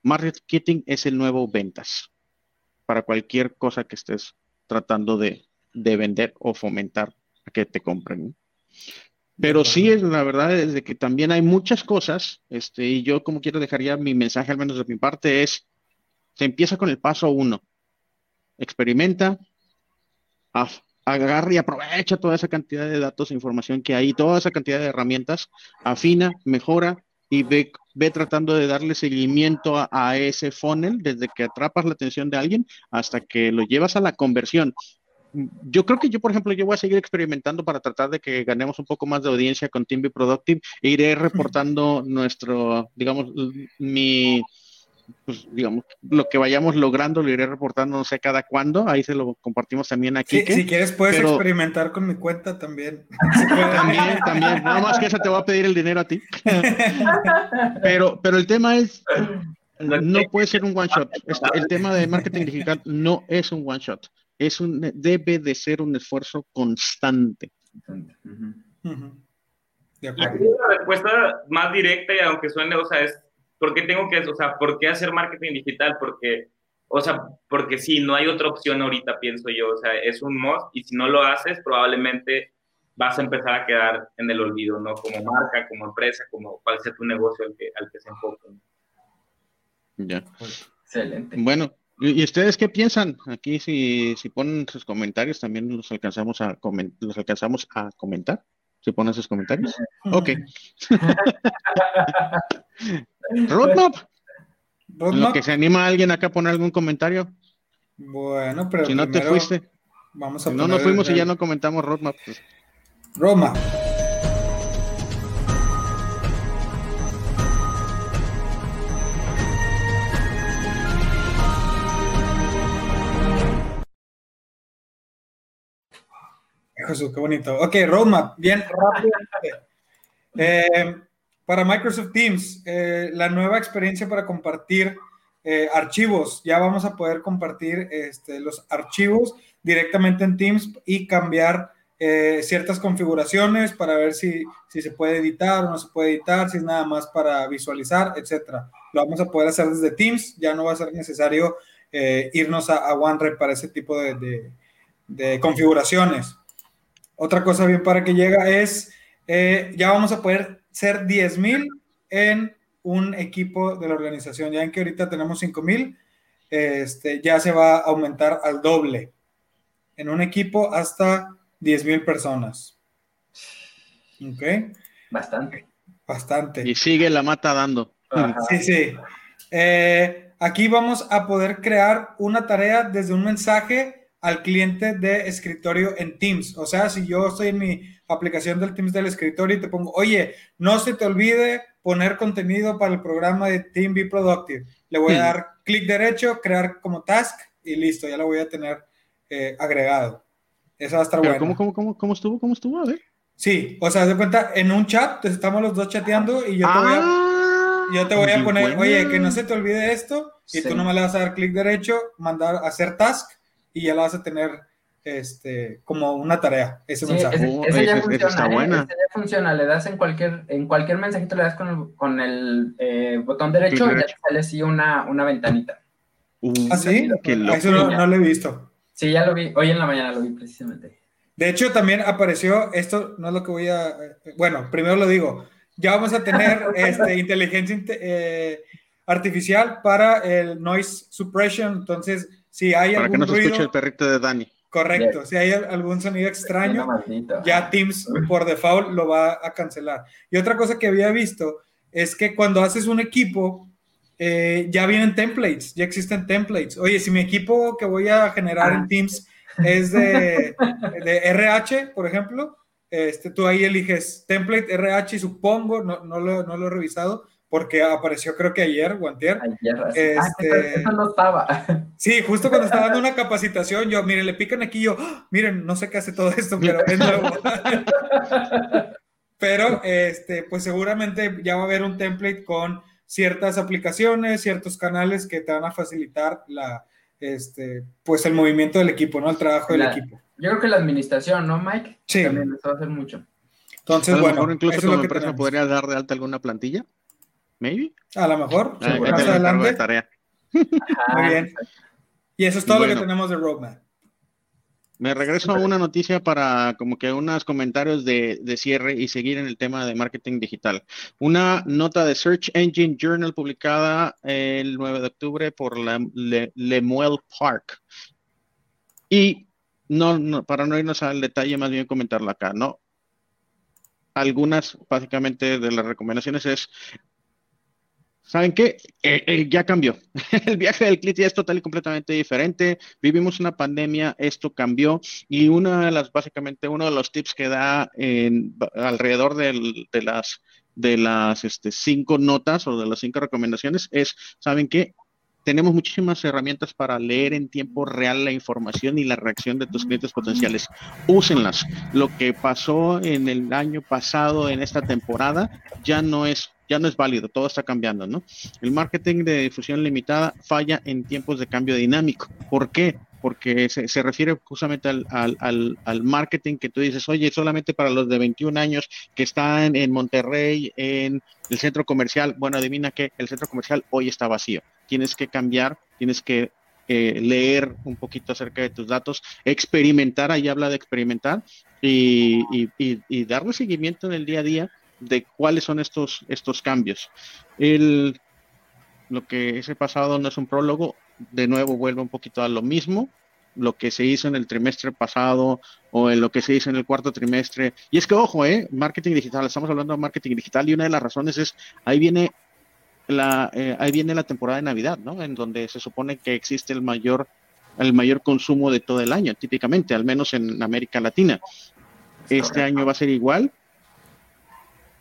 Speaker 1: Marketing es el nuevo ventas para cualquier cosa que estés tratando de, vender o fomentar a que te compren. Pero sí es la verdad es de que también hay muchas cosas, este, y yo como quiero dejar ya mi mensaje, al menos de mi parte, es, se empieza con el paso uno. Experimenta, agarra y aprovecha toda esa cantidad de datos e información que hay, toda esa cantidad de herramientas, afina, mejora y ve, ve tratando de darle seguimiento a, ese funnel desde que atrapas la atención de alguien hasta que lo llevas a la conversión. Yo creo que yo, por ejemplo, yo voy a seguir experimentando para tratar de que ganemos un poco más de audiencia con Team Productive e iré reportando nuestro, digamos, mi, pues, digamos, lo que vayamos logrando lo iré reportando no sé cada cuándo, ahí se lo compartimos también aquí.
Speaker 2: si quieres puedes experimentar con mi cuenta también.
Speaker 1: también, también, nada más que esa te voy a pedir el dinero a ti. pero, pero el tema es, no puede ser un one shot. El tema de marketing digital no es un one shot, es un, debe de ser un esfuerzo constante.
Speaker 4: la respuesta más directa y aunque suene, o sea, es ¿por qué tengo que, o sea, por qué hacer marketing digital? Porque, o sea, porque sí, no hay otra opción ahorita, pienso yo, o sea, es un must y si no lo haces, probablemente vas a empezar a quedar en el olvido, ¿no? Como marca, como empresa, como cual sea tu negocio al que, al que se enfoque.
Speaker 1: Ya. Excelente. Bueno, ¿y ustedes qué piensan? Aquí si, si ponen sus comentarios también los alcanzamos a, los alcanzamos a comentar. Si ponen sus comentarios. Ok. Roadmap. Roadmap. Lo que se anima a alguien acá a poner algún comentario.
Speaker 2: Bueno, pero
Speaker 1: si no te fuiste.
Speaker 2: Vamos a
Speaker 1: si no nos fuimos y ya no comentamos roadmap. Pues.
Speaker 2: Roma. Jesús, qué bonito. Ok, roadmap, bien rápido. Eh, para Microsoft Teams, eh, la nueva experiencia para compartir eh, archivos. Ya vamos a poder compartir este, los archivos directamente en Teams y cambiar ciertas configuraciones para ver si, si, se puede editar o no se puede editar, si es nada más para visualizar, etcétera. Lo vamos a poder hacer desde Teams, ya no va a ser necesario irnos a, OneDrive para ese tipo de, de configuraciones. Otra cosa bien para que llega es, eh, ya vamos a poder ser 10 mil en un equipo de la organización. Ya en que ahorita tenemos 5 mil, este, ya se va a aumentar al doble. En un equipo hasta 10 mil personas.
Speaker 3: ¿Ok? Bastante.
Speaker 2: Bastante.
Speaker 1: Y sigue la mata dando.
Speaker 2: Sí, sí. Eh, aquí vamos a poder crear una tarea desde un mensaje al cliente de escritorio en Teams. O sea, si yo estoy en mi aplicación del Teams del escritorio y te pongo, oye, no se te olvide poner contenido para el programa de Team Be Productive. Le voy a dar clic derecho, crear como task y listo, ya lo voy a tener eh, agregado. Eso va a estar bueno.
Speaker 1: ¿cómo, cómo, cómo, estuvo? ¿Cómo estuvo? A ver.
Speaker 2: Sí, o sea, de cuenta, en un chat estamos los dos chateando y yo te voy a, ah, yo te voy a poner, oye, que no se te olvide esto y tú nomás le vas a dar clic derecho, mandar, hacer task y ya la vas a tener este, como una tarea, ese mensaje.
Speaker 3: Ese, ya funciona, ¿eh? ya funciona, le das en cualquier, en cualquier mensajito, le das con el, con el eh, botón derecho y ya te sale así una, una ventanita.
Speaker 2: Uh, ¿Ah, sí? Eso no, lo he visto.
Speaker 3: Sí, ya lo vi, hoy en la mañana lo vi precisamente.
Speaker 2: De hecho, también apareció, esto no es lo que voy a, bueno, primero lo digo, ya vamos a tener este, inteligencia eh, artificial para el noise suppression, entonces si hay
Speaker 1: Para que no se escuche el perrito de Dani.
Speaker 2: Correcto, si hay algún sonido extraño, ya Teams por default lo va a cancelar. Y otra cosa que había visto es que cuando haces un equipo, eh, ya vienen templates, ya existen templates. Oye, si mi equipo que voy a generar en ah. Teams es de, de RH, por ejemplo, este, tú ahí eliges template RH, supongo, no, no, lo, no lo he revisado, porque apareció creo que ayer o antier.
Speaker 3: Ayer, ah, este, eso no estaba.
Speaker 2: Sí, justo cuando estaba dando una capacitación, yo, miren, le pican aquí, yo, ¡Ah! miren, no sé qué hace todo esto, pero es nuevo. pero, este, pues seguramente ya va a haber un template con ciertas aplicaciones, ciertos canales que te van a facilitar la, este, pues el movimiento del equipo, ¿no? El trabajo del equipo.
Speaker 3: Yo creo que la administración, ¿no, Mike?
Speaker 2: Sí.
Speaker 3: También eso va a hacer mucho.
Speaker 2: Entonces, a lo bueno,
Speaker 1: mejor incluso como empresa podría dar de alta alguna plantilla. Maybe.
Speaker 2: A lo mejor. Ah, más adelante. Tarea. Muy bien. Y eso es todo lo que tenemos de roadmap.
Speaker 1: Me regreso a una noticia para como que unos comentarios de, de, cierre y seguir en el tema de marketing digital. Una nota de Search Engine Journal publicada el 9 de octubre por la Lemuel Park. Y no, no, para no irnos al detalle, más bien comentarla acá, ¿no? Algunas, básicamente, de las recomendaciones es ¿Saben qué? Eh, eh, ya cambió. El viaje del cliente ya es total y completamente diferente. Vivimos una pandemia, esto cambió. Y una de las, básicamente, uno de los tips que da en, alrededor de las, de las este, cinco notas o de las cinco recomendaciones es, ¿saben qué? tenemos muchísimas herramientas para leer en tiempo real la información y la reacción de tus clientes potenciales. Úsenlas. Lo que pasó en el año pasado, en esta temporada, ya no es ya no es válido, todo está cambiando, ¿no? El marketing de difusión limitada falla en tiempos de cambio dinámico. ¿Por qué? Porque se, refiere justamente al, marketing que tú dices, oye, solamente para los de 21 años que están en Monterrey, en el centro comercial, bueno, adivina que el centro comercial hoy está vacío. Tienes que cambiar, tienes que eh, leer un poquito acerca de tus datos, experimentar, ahí habla de experimentar y, y darle seguimiento en el día a día de cuáles son estos, estos cambios. El, lo que ese pasado no es un prólogo, de nuevo vuelve un poquito a lo mismo. lo que se hizo en el trimestre pasado o en lo que se hizo en el cuarto trimestre. Y es que, ojo, ¿eh? Marketing digital, estamos hablando de marketing digital y una de las razones es, ahí viene la, eh, ahí viene la temporada de Navidad, ¿no? En donde se supone que existe el mayor, el mayor consumo de todo el año, típicamente, al menos en América Latina. ¿Este año va a ser igual?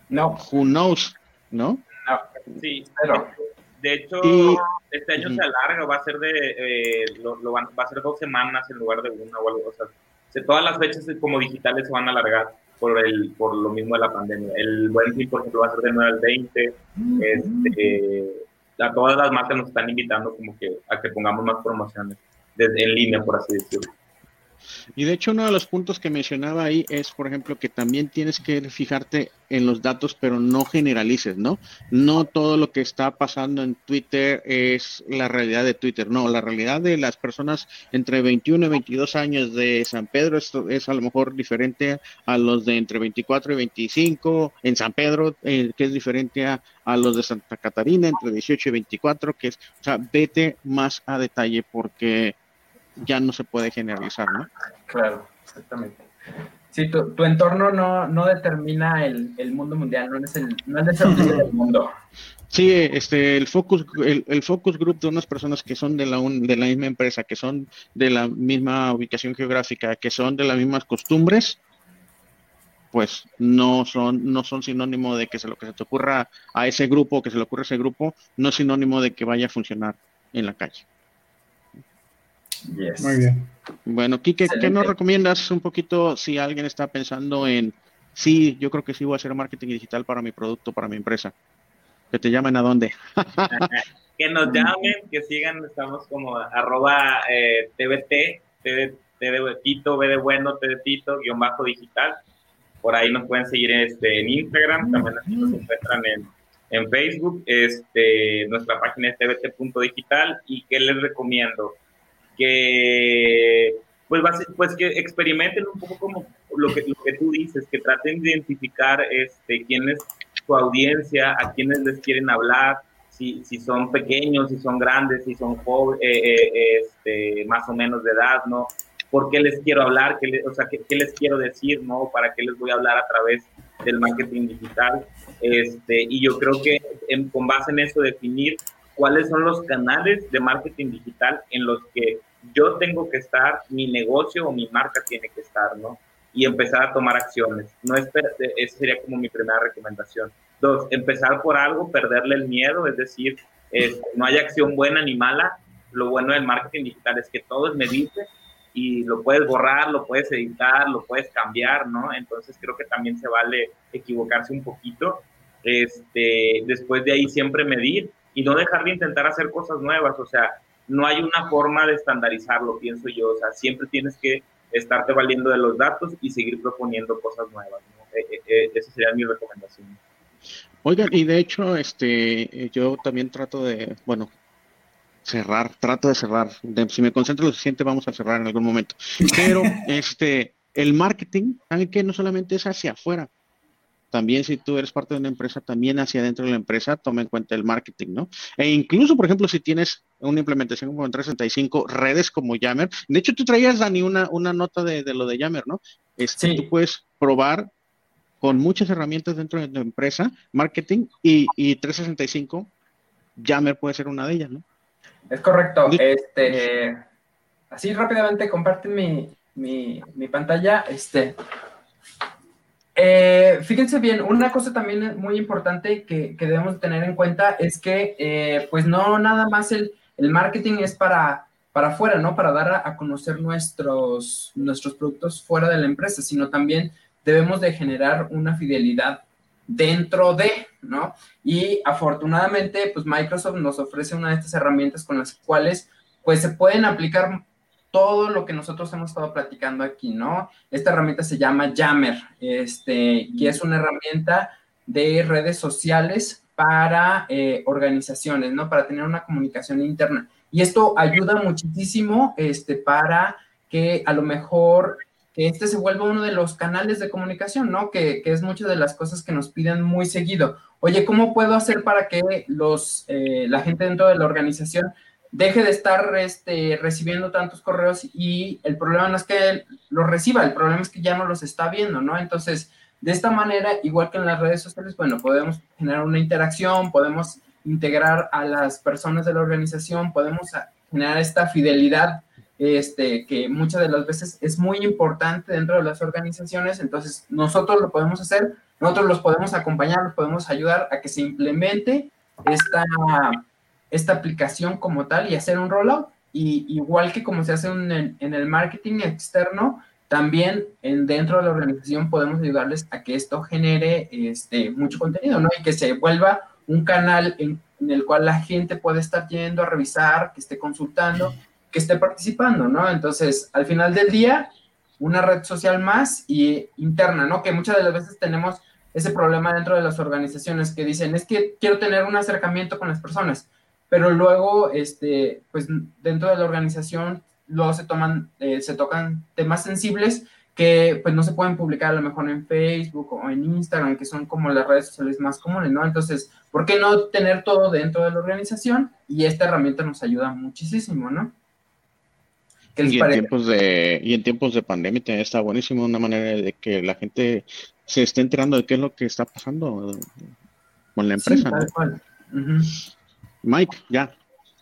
Speaker 3: No.
Speaker 1: Who knows,
Speaker 3: ¿no?
Speaker 4: No, sí, pero de hecho, este año se alarga, va a ser de, eh, lo, va a ser dos semanas en lugar de una o algo. O sea, todas las fechas como digitales se van a alargar por el por lo mismo de la pandemia. El buen fin, por ejemplo, va a ser de 9 al 20. Este, a todas las marcas nos están invitando como que a que pongamos más promociones desde, en línea, por así decirlo.
Speaker 1: Y de hecho uno de los puntos que mencionaba ahí es, por ejemplo, que también tienes que fijarte en los datos, pero no generalices, ¿no? No todo lo que está pasando en Twitter es la realidad de Twitter, no, la realidad de las personas entre 21 y 22 años de San Pedro es, es a lo mejor diferente a los de entre 24 y 25 en San Pedro, eh, que es diferente a, a los de Santa Catarina entre 18 y 24, que es, o sea, vete más a detalle porque ya no se puede generalizar, ¿no?
Speaker 3: Claro, exactamente. Sí, tu, tu entorno no, no determina el, el, mundo mundial, no es el, no es el del mundo.
Speaker 1: Sí, este, el focus, el, el, focus group de unas personas que son de la, un, de la misma empresa, que son de la misma ubicación geográfica, que son de las mismas costumbres, pues no son, no son sinónimo de que se lo que se te ocurra a ese grupo, que se le ocurra a ese grupo, no es sinónimo de que vaya a funcionar en la calle.
Speaker 2: Muy bien.
Speaker 1: Bueno, Kike, ¿qué nos recomiendas un poquito si alguien está pensando en, sí, yo creo que sí voy a hacer marketing digital para mi producto, para mi empresa? Que te llamen a dónde.
Speaker 4: que nos llamen, que sigan, estamos como arroba eh, TVT, de Tito, B de bueno, T de Tito, guion bajo digital. Por ahí nos pueden seguir este, en Instagram, también nos encuentran en, en Facebook. Este, nuestra página es tvt.digital. ¿Y qué les recomiendo? Que pues, pues que experimenten un poco como lo que, lo que tú dices, que traten de identificar este, quién es su audiencia, a quiénes les quieren hablar, si, si son pequeños, si son grandes, si son jóvenes, eh, eh, este, más o menos de edad, ¿no? ¿Por qué les quiero hablar? ¿Qué, o sea, ¿qué, ¿qué, les quiero decir, ¿no? ¿Para qué les voy a hablar a través del marketing digital? Este, y yo creo que con base en eso definir cuáles son los canales de marketing digital en los que yo tengo que estar, mi negocio o mi marca tiene que estar, ¿no? Y empezar a tomar acciones. No esa sería como mi primera recomendación. Dos, empezar por algo, perderle el miedo, es decir, no hay acción buena ni mala. Lo bueno del marketing digital es que todo es medible y lo puedes borrar, lo puedes editar, lo puedes cambiar, ¿no? Entonces creo que también se vale equivocarse un poquito. Este, después de ahí siempre medir y no dejar de intentar hacer cosas nuevas, o sea, no hay una forma de estandarizarlo, pienso yo, o sea, siempre tienes que estarte valiendo de los datos y seguir proponiendo cosas nuevas, ¿no? Eh, eh, eh, esa sería mi recomendación.
Speaker 1: Oigan, y de hecho, este, yo también trato de, bueno, cerrar, trato de cerrar. si me concentro lo suficiente, vamos a cerrar en algún momento. Pero este, el marketing, ¿saben que No solamente es hacia afuera, también si tú eres parte de una empresa, también hacia adentro de la empresa, toma en cuenta el marketing, ¿no? E incluso, por ejemplo, si tienes una implementación como en 365, redes como Yammer, de hecho tú traías, Dani, una, una nota de, lo de Yammer, ¿no? Este, Tú puedes probar con muchas herramientas dentro de tu empresa, marketing y, y 365, Yammer puede ser una de ellas, ¿no?
Speaker 3: Es correcto. Este, así rápidamente comparten mi, mi, mi pantalla. Este, eh, fíjense bien, una cosa también muy importante que, debemos tener en cuenta es que, eh, pues no nada más el, marketing es para, para afuera, ¿no? Para dar a, conocer nuestros, nuestros productos fuera de la empresa, sino también debemos de generar una fidelidad dentro de, ¿no? Y afortunadamente, pues Microsoft nos ofrece una de estas herramientas con las cuales, pues se pueden aplicar todo lo que nosotros hemos estado platicando aquí, ¿no? Esta herramienta se llama Jammer, este, que es una herramienta de redes sociales para eh, organizaciones, ¿no? Para tener una comunicación interna. Y esto ayuda muchísimo este, para que a lo mejor que este se vuelva uno de los canales de comunicación, ¿no? Que, es muchas de las cosas que nos piden muy seguido. Oye, ¿cómo puedo hacer para que los, eh, la gente dentro de la organización deje de estar este, recibiendo tantos correos y el problema no es que los reciba, el problema es que ya no los está viendo, ¿no? Entonces, de esta manera, igual que en las redes sociales, bueno, podemos generar una interacción, podemos integrar a las personas de la organización, podemos generar esta fidelidad este, que muchas de las veces es muy importante dentro de las organizaciones, entonces nosotros lo podemos hacer, nosotros los podemos acompañar, los podemos ayudar a que se implemente esta, esta aplicación como tal y hacer un rollout. Y igual que como se hace en, el marketing externo, también en, dentro de la organización podemos ayudarles a que esto genere este, mucho contenido, ¿no? Y que se vuelva un canal en, en el cual la gente puede estar yendo a revisar, que esté consultando que esté participando, ¿no? Entonces, al final del día, una red social más y interna, ¿no? Que muchas de las veces tenemos ese problema dentro de las organizaciones que dicen, es que quiero tener un acercamiento con las personas, pero luego, este, pues dentro de la organización, luego se toman, eh, se tocan temas sensibles que pues no se pueden publicar a lo mejor en Facebook o en Instagram, que son como las redes sociales más comunes, ¿no? Entonces, ¿por qué no tener todo dentro de la organización? Y esta herramienta nos ayuda muchísimo, ¿no?
Speaker 1: Y en, tiempos de, y en tiempos de pandemia también está buenísimo, una manera de que la gente se esté enterando de qué es lo que está pasando con la empresa. Mike, ya.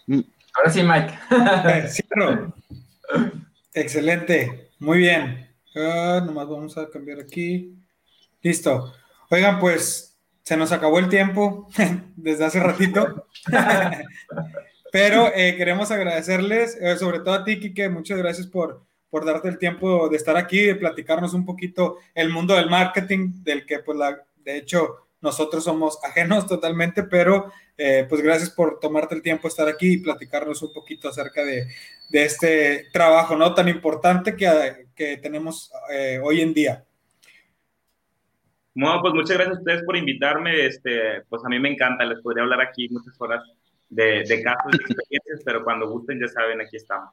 Speaker 3: Mm. Ahora sí, Mike.
Speaker 2: Cierro. Excelente, muy bien. Uh, nomás vamos a cambiar aquí. Listo. Oigan, pues se nos acabó el tiempo desde hace ratito. Pero eh, queremos agradecerles, eh, sobre todo a ti, Kike, muchas gracias por, por darte el tiempo de estar aquí, de platicarnos un poquito el mundo del marketing, del que pues la, de hecho nosotros somos ajenos totalmente, pero eh, pues gracias por tomarte el tiempo de estar aquí y platicarnos un poquito acerca de, de este trabajo no tan importante que, que tenemos hoy en día.
Speaker 4: Bueno, pues muchas gracias a ustedes por invitarme. Este, pues a mí me encanta, les podría hablar aquí muchas horas de, de casos y experiencias, pero cuando gusten ya saben, aquí estamos.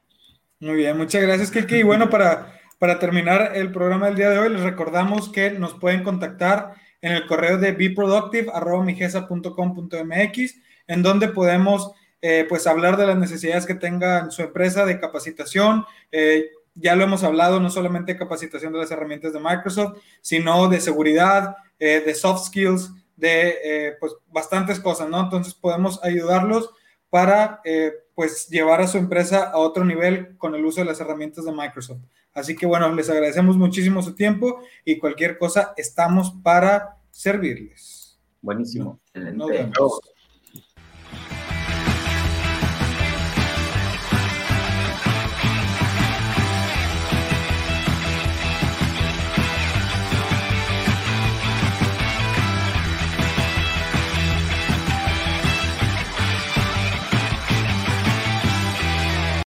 Speaker 2: Muy bien, muchas gracias, Kiki. Y bueno, para, para terminar el programa del día de hoy, les recordamos que nos pueden contactar en el correo de beproductive.migesa.com.mx, en donde podemos eh, pues hablar de las necesidades que tenga su empresa de capacitación. Eh, ya lo hemos hablado, no solamente capacitación de las herramientas de Microsoft, sino de seguridad, eh, de soft skills, de pues bastantes cosas, ¿no? Entonces podemos ayudarlos para pues llevar a su empresa a otro nivel con el uso de las herramientas de Microsoft. Así que bueno, les agradecemos muchísimo su tiempo y cualquier cosa estamos para servirles.
Speaker 4: Buenísimo.
Speaker 2: Nos vemos.